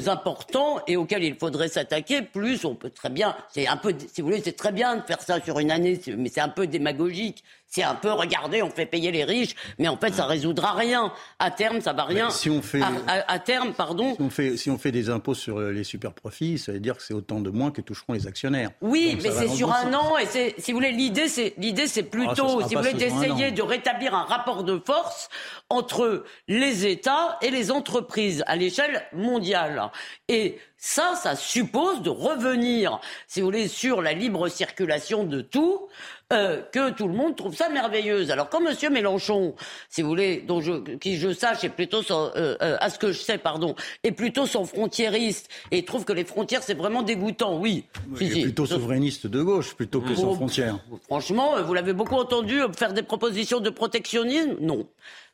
important et auquel il faudrait s'attaquer. Plus, on peut très bien, c'est un peu, si vous voulez, c'est très bien de faire ça sur une année, mais c'est un peu démagogique c'est un peu regardez, on fait payer les riches, mais en fait ça résoudra rien. À terme, ça va rien. si on fait à, terme, pardon. Si on fait si on fait des impôts sur euh, les super profits, ça veut dire que c'est autant de moins que toucheront les actionnaires. Oui, mais c'est sur un an et c'est si vous voulez l'idée c'est l'idée c'est ah, plutôt si vous voulez d'essayer de rétablir un rapport de force entre les États et les entreprises à l'échelle mondiale. Et ça, ça suppose de revenir, si vous voulez, sur la libre circulation de tout, euh, que tout le monde trouve ça merveilleuse. Alors quand M. Mélenchon, si vous voulez, dont je, qui je sache est plutôt son, euh, euh, à ce que je sais, pardon, est plutôt son frontiériste et trouve que les frontières c'est vraiment dégoûtant, oui. Est plutôt souverainiste de gauche plutôt que sans frontières. Franchement, vous l'avez beaucoup entendu faire des propositions de protectionnisme? Non.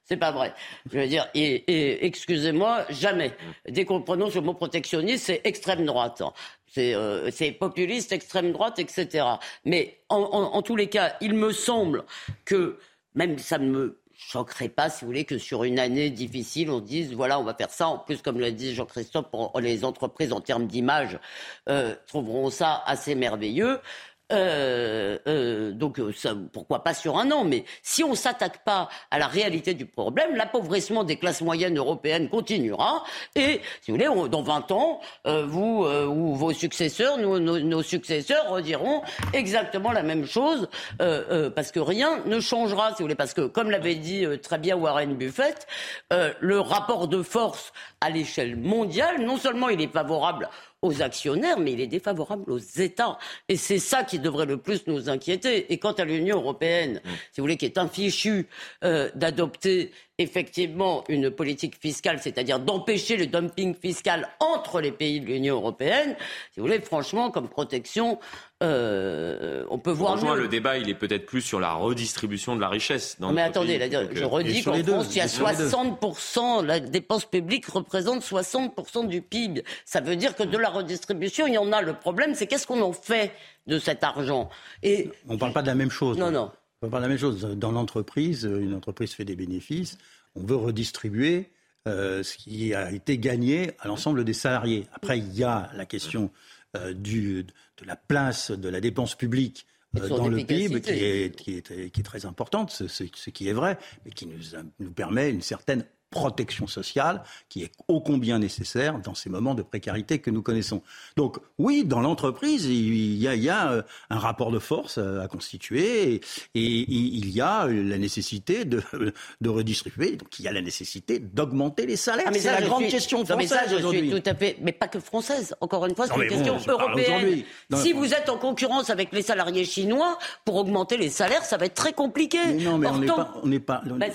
C'est pas vrai. Je veux dire, et, excusez-moi, jamais. Dès qu'on prononce le mot protectionniste, c'est extrême droite. Euh, c'est populiste, extrême droite, etc. Mais en, tous les cas, il me semble que même ça ne me choquerait pas, si vous voulez, que sur une année difficile, on dise voilà, on va faire ça. En plus, comme l'a dit Jean-Christophe, les entreprises en termes d'image euh, trouveront ça assez merveilleux. Euh, euh, donc euh, ça, pourquoi pas sur un an Mais si on s'attaque pas à la réalité du problème, l'appauvrissement des classes moyennes européennes continuera. Et si vous voulez, dans 20 ans, vous ou vos successeurs, nous, nos, successeurs rediront exactement la même chose parce que rien ne changera. Si vous voulez, parce que comme l'avait dit très bien Warren Buffett, le rapport de force à l'échelle mondiale, non seulement il est favorable aux actionnaires, mais il est défavorable aux États. Et c'est ça qui devrait le plus nous inquiéter. Et quant à l'Union européenne, mm. si vous voulez, qui est infichue euh, d'adopter effectivement une politique fiscale, c'est-à-dire d'empêcher le dumping fiscal entre les pays de l'Union européenne, si vous voulez, franchement, comme protection, euh, on peut voir mieux. Le débat, il est peut-être plus sur la redistribution de la richesse. Dans mais attendez, je redis qu'en France, il y a 60%, la dépense publique représente 60% du PIB. Ça veut dire que de la redistribution, il y en a. Le problème, c'est qu'est-ce qu'on en fait de cet argent? Et On ne parle pas de la même chose. Non, non. On parle de la même chose. Dans l'entreprise, une entreprise fait des bénéfices, on veut redistribuer euh, ce qui a été gagné à l'ensemble des salariés. Après, il y a la question euh, du, de la place de la dépense publique euh, dans le PIB qui est, qui, est, qui est, très importante, ce, qui est vrai, mais qui nous, nous permet une certaine protection sociale qui est ô combien nécessaire dans ces moments de précarité que nous connaissons. Donc oui, dans l'entreprise, il y a, il y a euh, un rapport de force euh, à constituer et, il y a la nécessité de, de, redistribuer. Donc il y a la nécessité d'augmenter les salaires. Ah, c'est la grande question française aujourd'hui. tout à fait, mais pas que française. Encore une fois, c'est une question européenne. Si vous êtes en concurrence avec les salariés chinois pour augmenter les salaires, ça va être très compliqué. non, mais on n'est pas, on n'est pas, bah,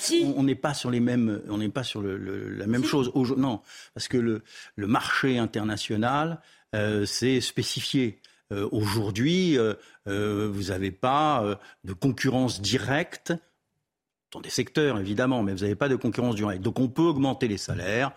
pas sur les mêmes, on n'est pas sur la même chose. Non, parce que le, marché international, euh, c'est spécifié. Euh, aujourd'hui, euh, vous n'avez pas de concurrence directe dans des secteurs évidemment, mais vous n'avez pas de concurrence directe. Donc on peut augmenter les salaires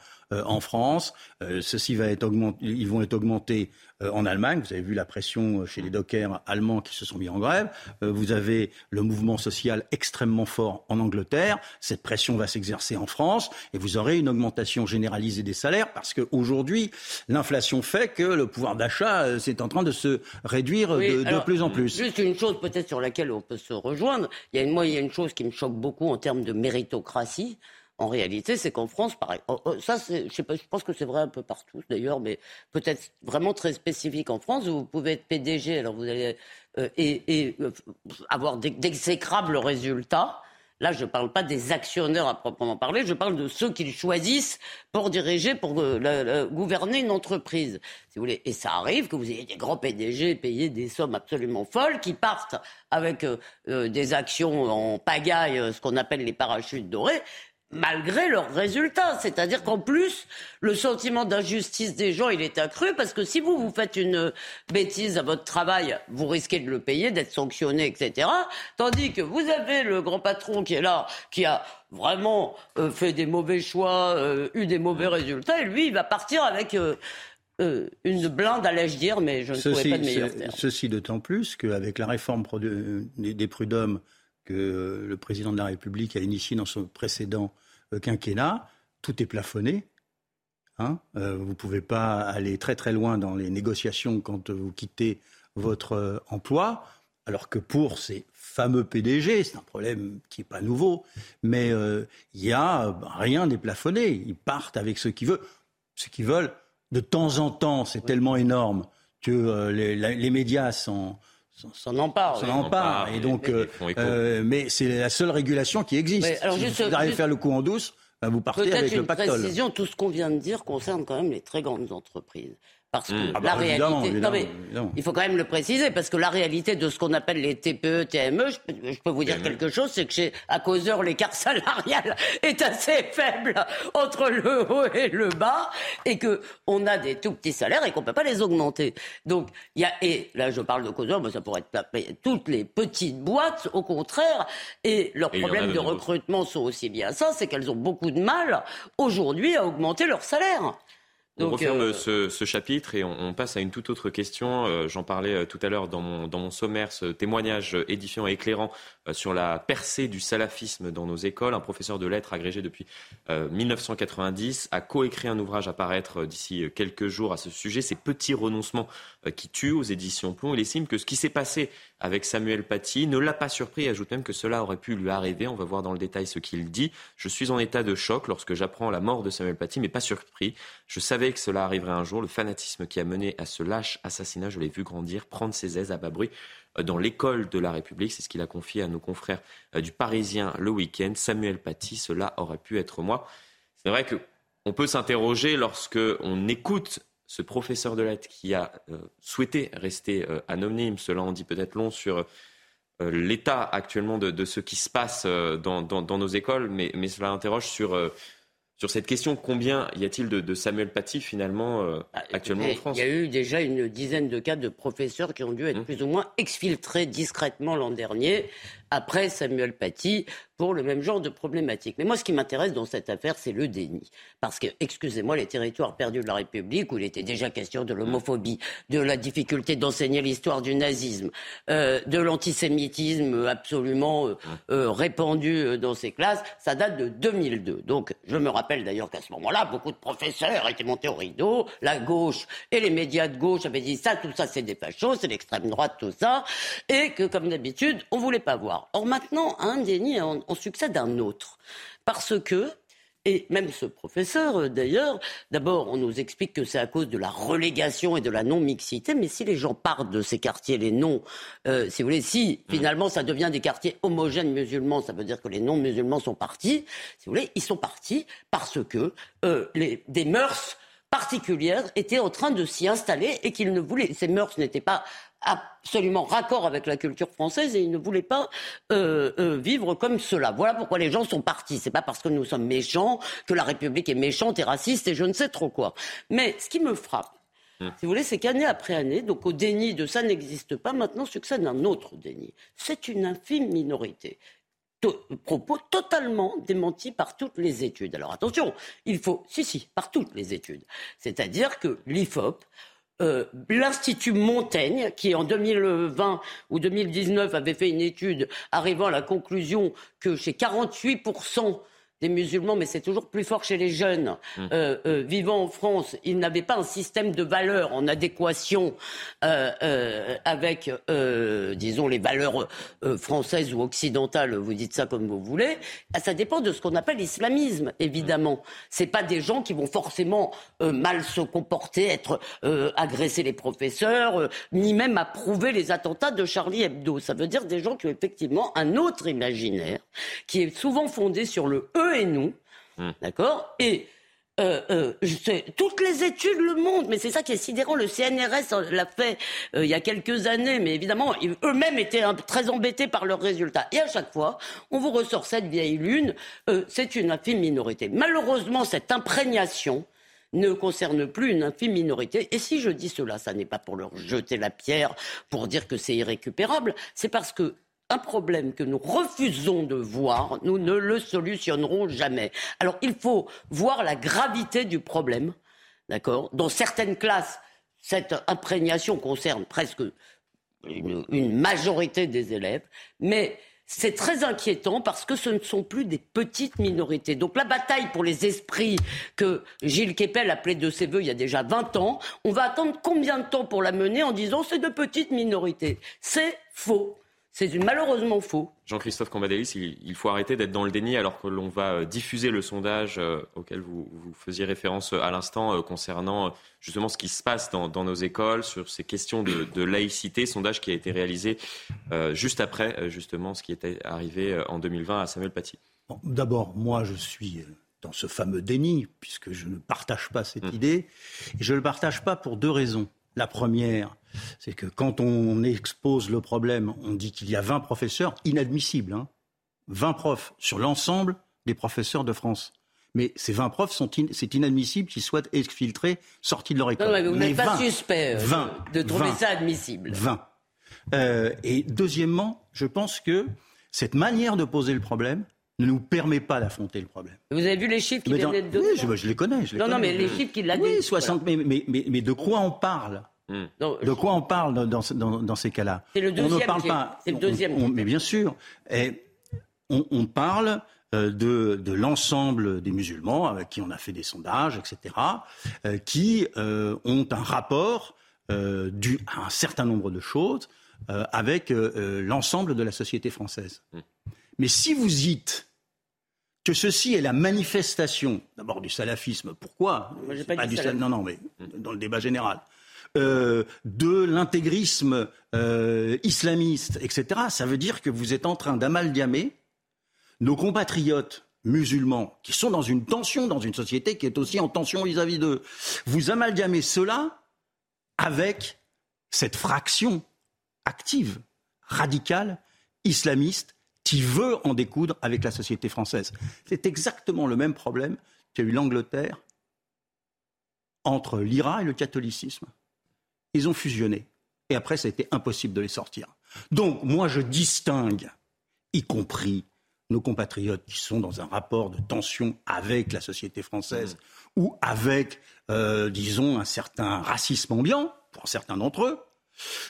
en France. ceci va être augmenté, ils vont être augmentés euh, en Allemagne. Vous avez vu la pression euh, chez les dockers allemands qui se sont mis en grève. Euh, vous avez le mouvement social extrêmement fort en Angleterre. Cette pression va s'exercer en France et vous aurez une augmentation généralisée des salaires parce qu'aujourd'hui, l'inflation fait que le pouvoir d'achat c'est en train de se réduire de, plus en plus. Juste une chose peut-être sur laquelle on peut se rejoindre. Il y a une, moi, il y a une chose qui me choque beaucoup en termes de méritocratie en réalité, c'est qu'en France, pareil, oh, oh, ça, je, sais pas, je pense que c'est vrai un peu partout d'ailleurs, mais peut-être vraiment très spécifique en France, où vous pouvez être PDG, alors vous allez euh, et, euh, avoir d'exécrables résultats. Là, je ne parle pas des actionnaires à proprement parler, je parle de ceux qu'ils choisissent pour diriger, pour euh, gouverner une entreprise. Si vous voulez. Et ça arrive que vous ayez des grands PDG payés des sommes absolument folles qui partent avec des actions en pagaille, ce qu'on appelle les parachutes dorés, malgré leurs résultats. C'est-à-dire qu'en plus, le sentiment d'injustice des gens, il est accru parce que si vous, vous faites une bêtise à votre travail, vous risquez de le payer, d'être sanctionné, etc. Tandis que vous avez le grand patron qui est là, qui a vraiment euh, fait des mauvais choix, euh, eu des mauvais résultats, et lui, il va partir avec... Euh, une blinde, allais-je dire, mais je ne trouvais pas de meilleur terme. Ceci d'autant plus qu'avec la réforme des prud'hommes que le président de la République a initiée dans son précédent quinquennat, tout est plafonné. Hein euh, vous ne pouvez pas aller très très loin dans les négociations quand vous quittez votre euh, emploi, alors que pour ces fameux PDG, c'est un problème qui n'est pas nouveau, mais il n'y a rien n'est plafonné. Ils partent avec ce qu'ils veulent. Ce qu'ils veulent, de temps en temps, c'est tellement énorme que les, médias sont s'en empare. S'en empare. Et donc, euh, euh, mais c'est la seule régulation qui existe. alors si vous arrivez à faire le coup en douce, ben, vous partez avec le pactole. précision, tout ce qu'on vient de dire concerne quand même les très grandes entreprises. Parce que mmh. ah bah, la réalité, non mais il faut quand même le préciser, parce que la réalité de ce qu'on appelle les TPE, TME, je peux, vous dire e. quelque chose, c'est que chez à causeur l'écart salarial est assez faible entre le haut et le bas, et que on a des tout petits salaires et qu'on peut pas les augmenter. Donc il y a et là je parle de causeur, mais ça pourrait être toutes les petites boîtes, au contraire, et leurs problèmes de recrutement sont aussi bien ça, c'est qu'elles ont beaucoup de mal aujourd'hui à augmenter leur salaire. On referme euh, ce, chapitre et on, passe à une toute autre question. Euh, j'en parlais euh, tout à l'heure dans mon, dans mon sommaire, ce témoignage édifiant et éclairant sur la percée du salafisme dans nos écoles. Un professeur de lettres agrégé depuis 1990 a coécrit un ouvrage à paraître d'ici quelques jours à ce sujet, Ces petits renoncements qui tuent aux éditions Plomb. Il estime que ce qui s'est passé avec Samuel Paty ne l'a pas surpris. Il ajoute même que cela aurait pu lui arriver. On va voir dans le détail ce qu'il dit. Je suis en état de choc lorsque j'apprends la mort de Samuel Paty, mais pas surpris. Je savais que cela arriverait un jour. Le fanatisme qui a mené à ce lâche assassinat, je l'ai vu grandir, prendre ses aises à bas bruit euh, dans l'école de la République. C'est ce qu'il a confié à nos confrères euh, du Parisien le week-end. Samuel Paty, cela aurait pu être moi. C'est vrai que on peut s'interroger lorsque on écoute ce professeur de lettres qui a euh, souhaité rester anonyme, cela en dit peut-être long sur l'état actuellement de, ce qui se passe dans, nos écoles, mais cela interroge sur sur cette question, combien y a-t-il de, Samuel Paty finalement euh, bah, actuellement en France Il y a eu déjà une dizaine de cas de professeurs qui ont dû être mmh. plus ou moins exfiltrés discrètement l'an dernier après Samuel Paty pour le même genre de problématique. Mais moi, ce qui m'intéresse dans cette affaire, c'est le déni. Parce que, excusez-moi, les territoires perdus de la République, où il était déjà question de l'homophobie, de la difficulté d'enseigner l'histoire du nazisme, euh, de l'antisémitisme absolument euh, euh, répandu dans ces classes, ça date de 2002. Donc, je me rappelle d'ailleurs qu'à ce moment-là, beaucoup de professeurs étaient montés au rideau, la gauche et les médias de gauche avaient dit ça, tout ça, c'est des fachos, c'est l'extrême droite, tout ça, et que, comme d'habitude, on voulait pas voir. Or maintenant, à un déni, on, succède un autre. Parce que et même ce professeur, euh, d'ailleurs, d'abord, on nous explique que c'est à cause de la relégation et de la non-mixité, mais si les gens partent de ces quartiers, les non, euh, si vous voulez, si finalement ça devient des quartiers homogènes musulmans, ça veut dire que les non-musulmans sont partis, si vous voulez, ils sont partis parce que euh, les, des mœurs particulières étaient en train de s'y installer et qu'ils ne voulaient, ces mœurs n'étaient pas absolument raccord avec la culture française et ils ne voulaient pas euh, euh, vivre comme cela. Voilà pourquoi les gens sont partis. C'est pas parce que nous sommes méchants que la République est méchante et raciste et je ne sais trop quoi. Mais ce qui me frappe, hum. si vous voulez, c'est qu'année après année, donc au déni de ça n'existe pas, maintenant succède un autre déni. C'est une infime minorité propos totalement démentis par toutes les études. Alors attention, il faut, si, si, par toutes les études. C'est-à-dire que l'IFOP euh, l'Institut Montaigne, qui en 2020 ou 2019 avait fait une étude arrivant à la conclusion que chez 48 des musulmans, mais c'est toujours plus fort chez les jeunes mmh. euh, euh, vivant en France. Ils n'avaient pas un système de valeurs en adéquation euh, avec, disons, les valeurs françaises ou occidentales. Vous dites ça comme vous voulez. Ah, ça dépend de ce qu'on appelle l'islamisme, évidemment. C'est pas des gens qui vont forcément mal se comporter, être agresser les professeurs, ni même approuver les attentats de Charlie Hebdo. Ça veut dire des gens qui ont effectivement un autre imaginaire, qui est souvent fondé sur le E et nous. Hmm. D'accord? Et euh, euh, toutes les études le montrent, mais c'est ça qui est sidérant. Le CNRS l'a fait euh, il y a quelques années, mais évidemment, eux-mêmes étaient très embêtés par leurs résultats. Et à chaque fois, on vous ressort cette vieille lune, c'est une infime minorité. Malheureusement, cette imprégnation ne concerne plus une infime minorité. Et si je dis cela, ça n'est pas pour leur jeter la pierre, pour dire que c'est irrécupérable, c'est parce que un problème que nous refusons de voir, nous ne le solutionnerons jamais. Alors il faut voir la gravité du problème, d'accord? Dans certaines classes, cette imprégnation concerne presque une, majorité des élèves, mais c'est très inquiétant parce que ce ne sont plus des petites minorités. Donc la bataille pour les esprits que Gilles Kepel appelait de ses voeux il y a déjà 20 ans, on va attendre combien de temps pour la mener en disant c'est de petites minorités? C'est faux. C'est malheureusement faux. Jean-Christophe Cambadélis, il, faut arrêter d'être dans le déni alors que l'on va euh, diffuser le sondage euh, auquel vous, faisiez référence euh, à l'instant concernant justement ce qui se passe dans, nos écoles sur ces questions de, laïcité, sondage qui a été réalisé juste après justement ce qui était arrivé en 2020 à Samuel Paty. D'abord, moi je suis dans ce fameux déni puisque je ne partage pas cette mmh. idée et je ne le partage pas pour deux raisons. La première, c'est que quand on expose le problème, on dit qu'il y a 20 professeurs, inadmissibles, hein, 20 profs sur l'ensemble des professeurs de France. Mais ces 20 profs, sont c'est inadmissible qu'ils soient exfiltrés, sortis de leur école. Non, mais vous n'êtes pas suspect euh, de trouver ça admissible. 20. Euh, et deuxièmement, je pense que cette manière de poser le problème ne nous permet pas d'affronter le problème. Vous avez vu les chiffres qui viennent d'être donnés Oui, je, les connais. non, non, mais les chiffres qui l'ont Oui, 60, mais, mais, mais, de quoi on parle hmm. de quoi on parle dans, dans, dans ces cas-là C'est le deuxième. On ne parle pas. C'est le deuxième. mais bien sûr. Et on, on parle euh, de, de l'ensemble des musulmans avec qui on a fait des sondages, etc., euh, qui euh, ont un rapport dû à un certain nombre de choses avec l'ensemble de la société française. Hmm. Mais si vous dites que ceci est la manifestation, d'abord du salafisme, pourquoi? Pas, du Non, non, mais dans le débat général. Euh, de l'intégrisme euh, islamiste, etc., ça veut dire que vous êtes en train d'amalgamer nos compatriotes musulmans qui sont dans une tension, dans une société qui est aussi en tension vis-à-vis d'eux. Vous amalgamez cela avec cette fraction active, radicale, islamiste qui veut en découdre avec la société française. C'est exactement le même problème qu'a eu l'Angleterre entre l'IRA et le catholicisme. Ils ont fusionné. Et après, ça a été impossible de les sortir. Donc, moi, je distingue, y compris nos compatriotes qui sont dans un rapport de tension avec la société française ou avec, euh, disons, un certain racisme ambiant, pour certains d'entre eux.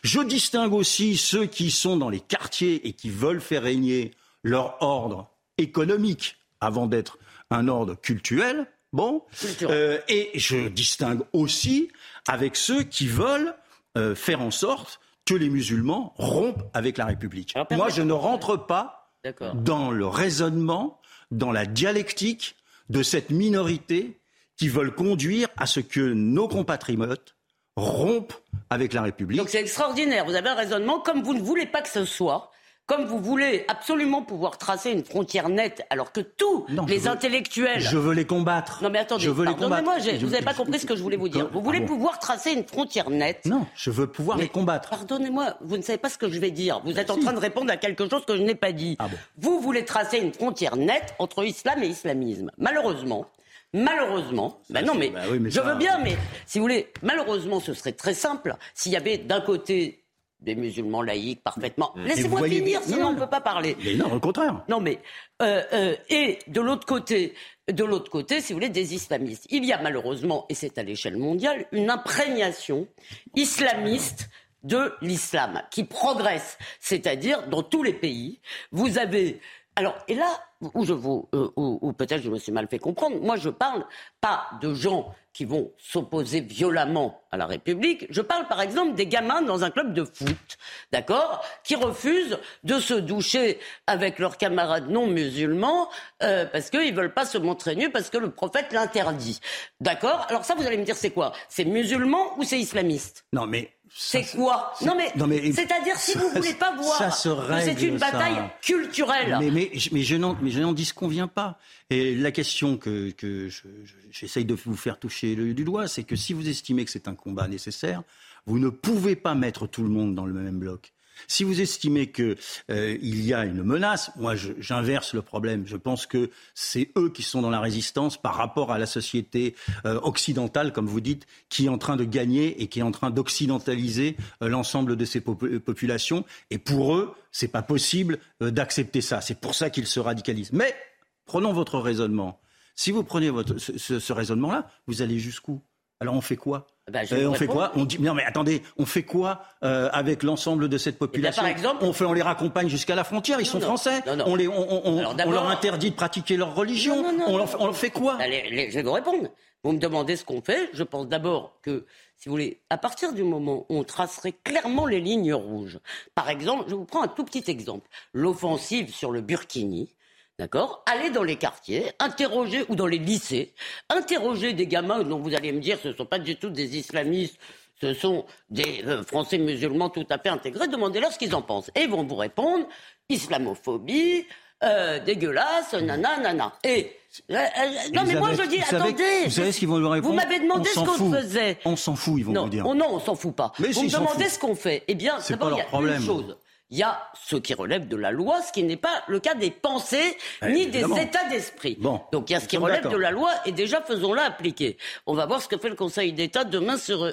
Je distingue aussi ceux qui sont dans les quartiers et qui veulent faire régner leur ordre économique avant d'être un ordre culturel. Bon, euh, et je distingue aussi avec ceux qui veulent euh, faire en sorte que les musulmans rompent avec la République. Moi, je ne rentre pas dans le raisonnement, dans la dialectique de cette minorité qui veulent conduire à ce que nos compatriotes rompent avec la République. Donc c'est extraordinaire. Vous avez un raisonnement comme vous ne voulez pas que ce soit comme vous voulez absolument pouvoir tracer une frontière nette, alors que tous les intellectuels. Je veux les combattre. Non, mais attendez, pardonnez-moi, vous n'avez pas compris ce que je voulais vous dire. Vous voulez pouvoir tracer une frontière nette. Non, je veux pouvoir les combattre. Pardonnez-moi, vous ne savez pas ce que je vais dire. Vous êtes en train de répondre à quelque chose que je n'ai pas dit. Ah vous voulez tracer une frontière nette entre islam et islamisme. Malheureusement, Malheureusement, ben non, mais, bah je veux bien, mais si vous voulez, malheureusement, ce serait très simple s'il y avait d'un côté des musulmans laïcs parfaitement. Laissez-moi finir, sinon on ne peut pas parler. Mais non, au contraire. Non, mais euh, euh, et de l'autre côté, de l'autre côté, si vous voulez, des islamistes. Il y a malheureusement, et c'est à l'échelle mondiale, une imprégnation islamiste de l'islam qui progresse, c'est-à-dire dans tous les pays. Vous avez alors, et là où je vous, euh, ou peut-être je me suis mal fait comprendre, moi je parle pas de gens qui vont s'opposer violemment à la République. Je parle par exemple des gamins dans un club de foot, d'accord, qui refusent de se doucher avec leurs camarades non musulmans euh, parce qu'ils veulent pas se montrer nus parce que le prophète l'interdit, d'accord. Alors ça, vous allez me dire c'est quoi? C'est musulman ou c'est islamiste Non, mais c'est quoi? Non mais, c'est-à-dire si vous voulez pas voir c'est une bataille culturelle. Mais, mais, mais je n'en disconviens pas. Et la question que, que j'essaye de vous faire toucher du doigt, c'est que si vous estimez que c'est un combat nécessaire, vous ne pouvez pas mettre tout le monde dans le même bloc. Si vous estimez qu'il euh, y a une menace, moi j'inverse le problème. Je pense que c'est eux qui sont dans la résistance par rapport à la société euh, occidentale, comme vous dites, qui est en train de gagner et qui est en train d'occidentaliser euh, l'ensemble de ces populations. Et pour eux, c'est pas possible d'accepter ça. C'est pour ça qu'ils se radicalisent. Mais prenons votre raisonnement. Si vous prenez ce raisonnement-là, vous allez jusqu'où? Alors on fait quoi? Bah, euh, on fait quoi? On dit non mais attendez, on fait quoi euh, avec l'ensemble de cette eh population? On fait, on les raccompagne jusqu'à la frontière. Ils sont français. On les, on, leur interdit de pratiquer leur religion. on, leur, fait quoi? Je vais vous répondre. Vous me demandez ce qu'on fait. Je pense d'abord que, si vous voulez, à partir du moment où on tracerait clairement les lignes rouges, par exemple, je vous prends un tout petit exemple, l'offensive sur le Burkini D'accord Allez dans les quartiers, interroger, ou dans les lycées, interroger des gamins dont vous allez me dire ce ne sont pas du tout des islamistes, ce sont des euh, Français musulmans tout à fait intégrés, demandez-leur ce qu'ils en pensent. Et ils vont vous répondre islamophobie, euh, dégueulasse, nana, nana. Et euh, non, mais moi je dis, attendez. vous savez ce qu'ils vont vous répondre Vous m'avez demandé ce qu'on faisait. On s'en fout, ils vont vous dire. Non, on s'en fout pas. Mais vous me demandez ce qu'on fait. Eh bien, d'abord, il y a problème. une chose il y a ce qui relève de la loi, ce qui n'est pas le cas des pensées ni des états d'esprit. Donc il y a ce qui relève de la loi et déjà faisons-la appliquer. On va voir ce que fait le Conseil d'État demain sur euh,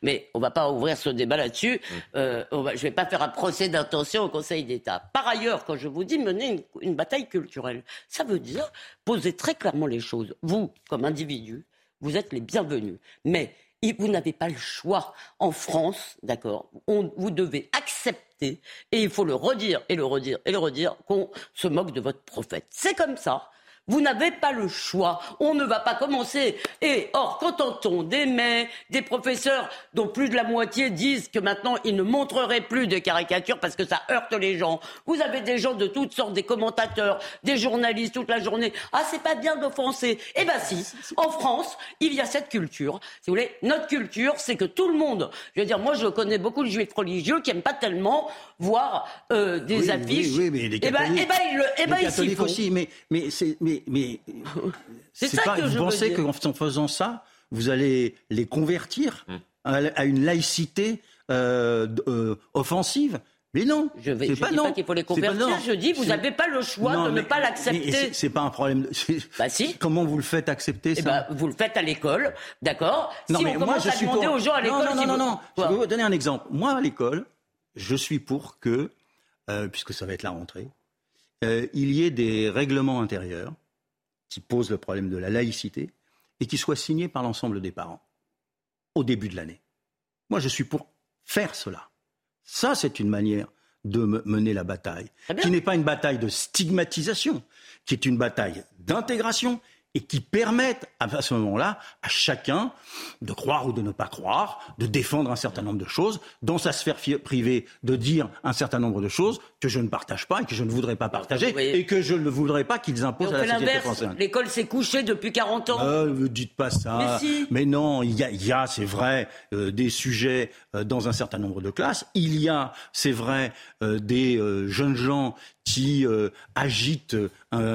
Mais on ne va pas ouvrir ce débat là-dessus. Mm. Euh, je ne vais pas faire un procès d'intention au Conseil d'État. Par ailleurs, quand je vous dis mener une, une bataille culturelle, ça veut dire poser très clairement les choses. Vous, comme individu, vous êtes les bienvenus. Mais vous n'avez pas le choix. En France, d'accord, vous devez accepter, et il faut le redire et le redire et le redire, qu'on se moque de votre prophète. C'est comme ça. Vous n'avez pas le choix. On ne va pas commencer. Et or, quand on des mains, des professeurs dont plus de la moitié disent que maintenant ils ne montreraient plus de caricatures parce que ça heurte les gens. Vous avez des gens de toutes sortes, des commentateurs, des journalistes toute la journée. Ah, c'est pas bien d'offenser. Eh ben si. En France, il y a cette culture. Si vous voulez, notre culture, c'est que tout le monde. Je veux dire, moi, je connais beaucoup de juifs religieux qui aiment pas tellement voir euh, des affiches. Oui, oui, mais les catholiques, eh ben, eh ben, ils, eh ben, aussi. Mais, mais c'est, mais, c'est ça pas, que vous pensez qu'en faisant ça, vous allez les convertir hum. à, une laïcité euh, euh, offensive? Mais non, je ne c'est dis pas pas, non. qu'il faut les C'est pas convertir, non. je dis vous C'est- n'avez pas le choix Non, de ne mais- pas mais l'accepter. c'est- C'est pas un problème. de- c'est- Bah si. Comment vous le faites accepter Eh ça? ben, vous le faites à l'école, d'accord? Non, Si mais on moi, commence je à suis demander pour... aux gens à non, l'école... non, si non, vous- non, non. Je vais vous donner un exemple. Moi, à l'école, je suis pour que, euh, puisque ça va être la rentrée, euh, il y ait des règlements intérieurs qui posent le problème de la laïcité et qui soient signés par l'ensemble des parents au début de l'année. Moi, je suis pour faire cela. Ça, c'est une manière de me- mener la bataille, qui n'est pas une bataille de stigmatisation, qui est une bataille d'intégration et qui permettent à ce moment-là à chacun de croire ou de ne pas croire, de défendre un certain nombre de choses, dans sa sphère privée, de dire un certain nombre de choses que je ne partage pas et que je ne voudrais pas partager et que je ne voudrais pas qu'ils imposent à la société française. l'école s'est couchée depuis 40 ans. Euh, ne dites pas ça. Mais si. non, il y a, y a, c'est vrai, euh, des sujets euh, dans un certain nombre de classes. Il y a, c'est vrai, euh, des euh, jeunes gens qui euh, agitent euh,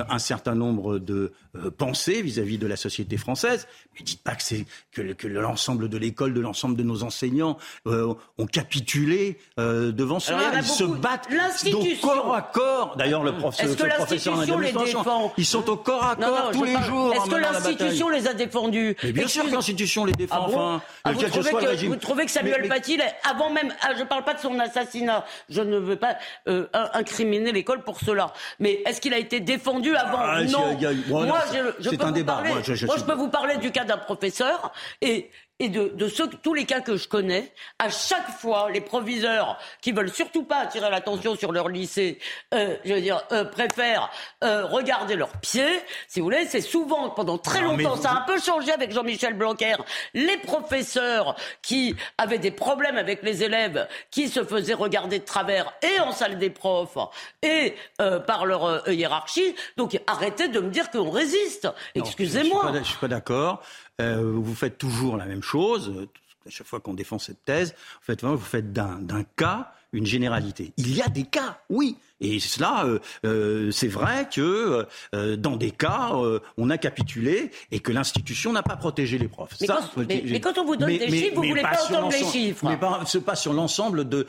un certain nombre de euh, pensées vis-à-vis de la société française. Mais dites pas que c'est que, que l'ensemble de l'école, de l'ensemble de nos enseignants euh, ont capitulé euh, devant cela. Ils se battent donc corps à corps. D'ailleurs, le prof, Est-ce ce que professeur les défend? ils sont au corps à Non, corps non, tous les parle- jours. Est-ce en que l'institution les a défendus? Mais bien sûr que l'institution les défend, Ah bon enfin. Ah, vous, trouvez que, régime. vous trouvez que Samuel Mais- mais- Paty, avant même, ah, je ne parle pas de son assassinat, je ne veux pas euh, in- incriminer l'école pour cela, mais est-ce qu'il a été défendu avant? Non. moi, je, peux vous parler, Moi, je peux vous parler du cas d'un professeur et et de, de ceux, tous les cas que je connais, à chaque fois, les proviseurs qui veulent surtout pas attirer l'attention sur leur lycée, euh, je veux dire, euh, préfèrent euh, regarder leurs pieds. Si vous voulez, c'est souvent, pendant très Non, longtemps, vous- ça a un peu changé avec Jean-Michel Blanquer, les professeurs qui avaient des problèmes avec les élèves, qui se faisaient regarder de travers et en salle des profs et euh, par leur euh, hiérarchie. Donc arrêtez de me dire qu'on résiste. Je Excusez-moi. ne suis pas d'accord. Euh, vous faites toujours la même chose. Euh, À chaque fois qu'on défend cette thèse, en fait, vous faites d'un d'un cas une généralité. Il y a des cas, oui. Et cela, euh, euh, c'est vrai que euh, dans des cas, euh, on a capitulé et que l'institution n'a pas protégé les profs. Mais Ça, quand- mais- mais quand on vous donne des chiffres, vous voulez pas entendre les chiffres. Mais pas, pas sur l'ensemble de,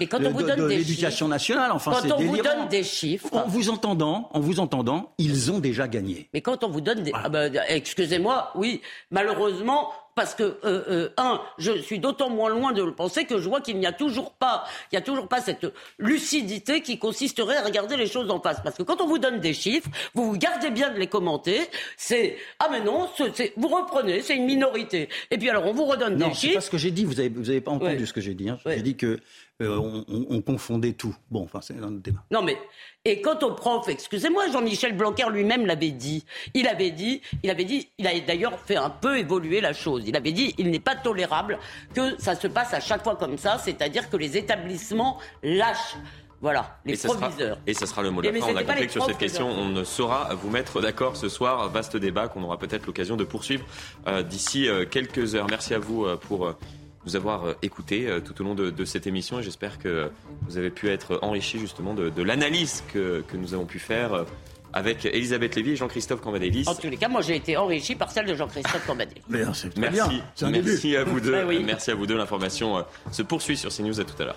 l'éducation nationale. Enfin, quand on vous donne des chiffres- en vous entendant, en vous entendant, ils ont déjà gagné. Mais quand on vous donne des... Ah ben, excusez-moi, oui, malheureusement, parce que, euh, euh, un, je suis d'autant moins loin de le penser que je vois qu'il n'y a toujours pas, il y a toujours pas cette lucidité qui consisterait à regarder les choses en face. Parce que quand on vous donne des chiffres, vous vous gardez bien de les commenter, c'est, ah mais non, c'est- c'est- vous reprenez, c'est une minorité. Et puis alors, on vous redonne Non, des c'est chiffres. pas ce que j'ai dit. Vous n'avez vous avez pas entendu Ouais. ce que j'ai dit. hein. J'ai dit que euh, on, on- on confondait tout. Bon, enfin, c'est un autre débat. Non mais et quant au prof, excusez-moi, Jean-Michel Blanquer lui-même l'avait dit. Il avait dit, il avait dit, il a d'ailleurs fait un peu évoluer la chose. Il avait dit, il n'est pas tolérable que ça se passe à chaque fois comme ça, c'est-à-dire que les établissements lâchent. Voilà, les et, sera, proviseurs. et ça sera le mot de la fin. On a compris que sur cette question, on ne saura vous mettre d'accord ce soir. Vaste débat qu'on aura peut-être l'occasion de poursuivre euh, d'ici euh, quelques heures. Merci à vous euh, pour nous avoir euh, écoutés euh, tout au long de, de cette émission et j'espère que vous avez pu être enrichis justement de, de l'analyse que, que nous avons pu faire euh, avec Elisabeth Lévy et Jean-Christophe Cambadélis. En tous les cas, moi j'ai été enrichi par celle de Jean-Christophe Cambadélis. très Merci, bien. Merci début. à vous deux. Ah oui. Merci à vous deux. L'information se poursuit sur CNews. À tout à l'heure.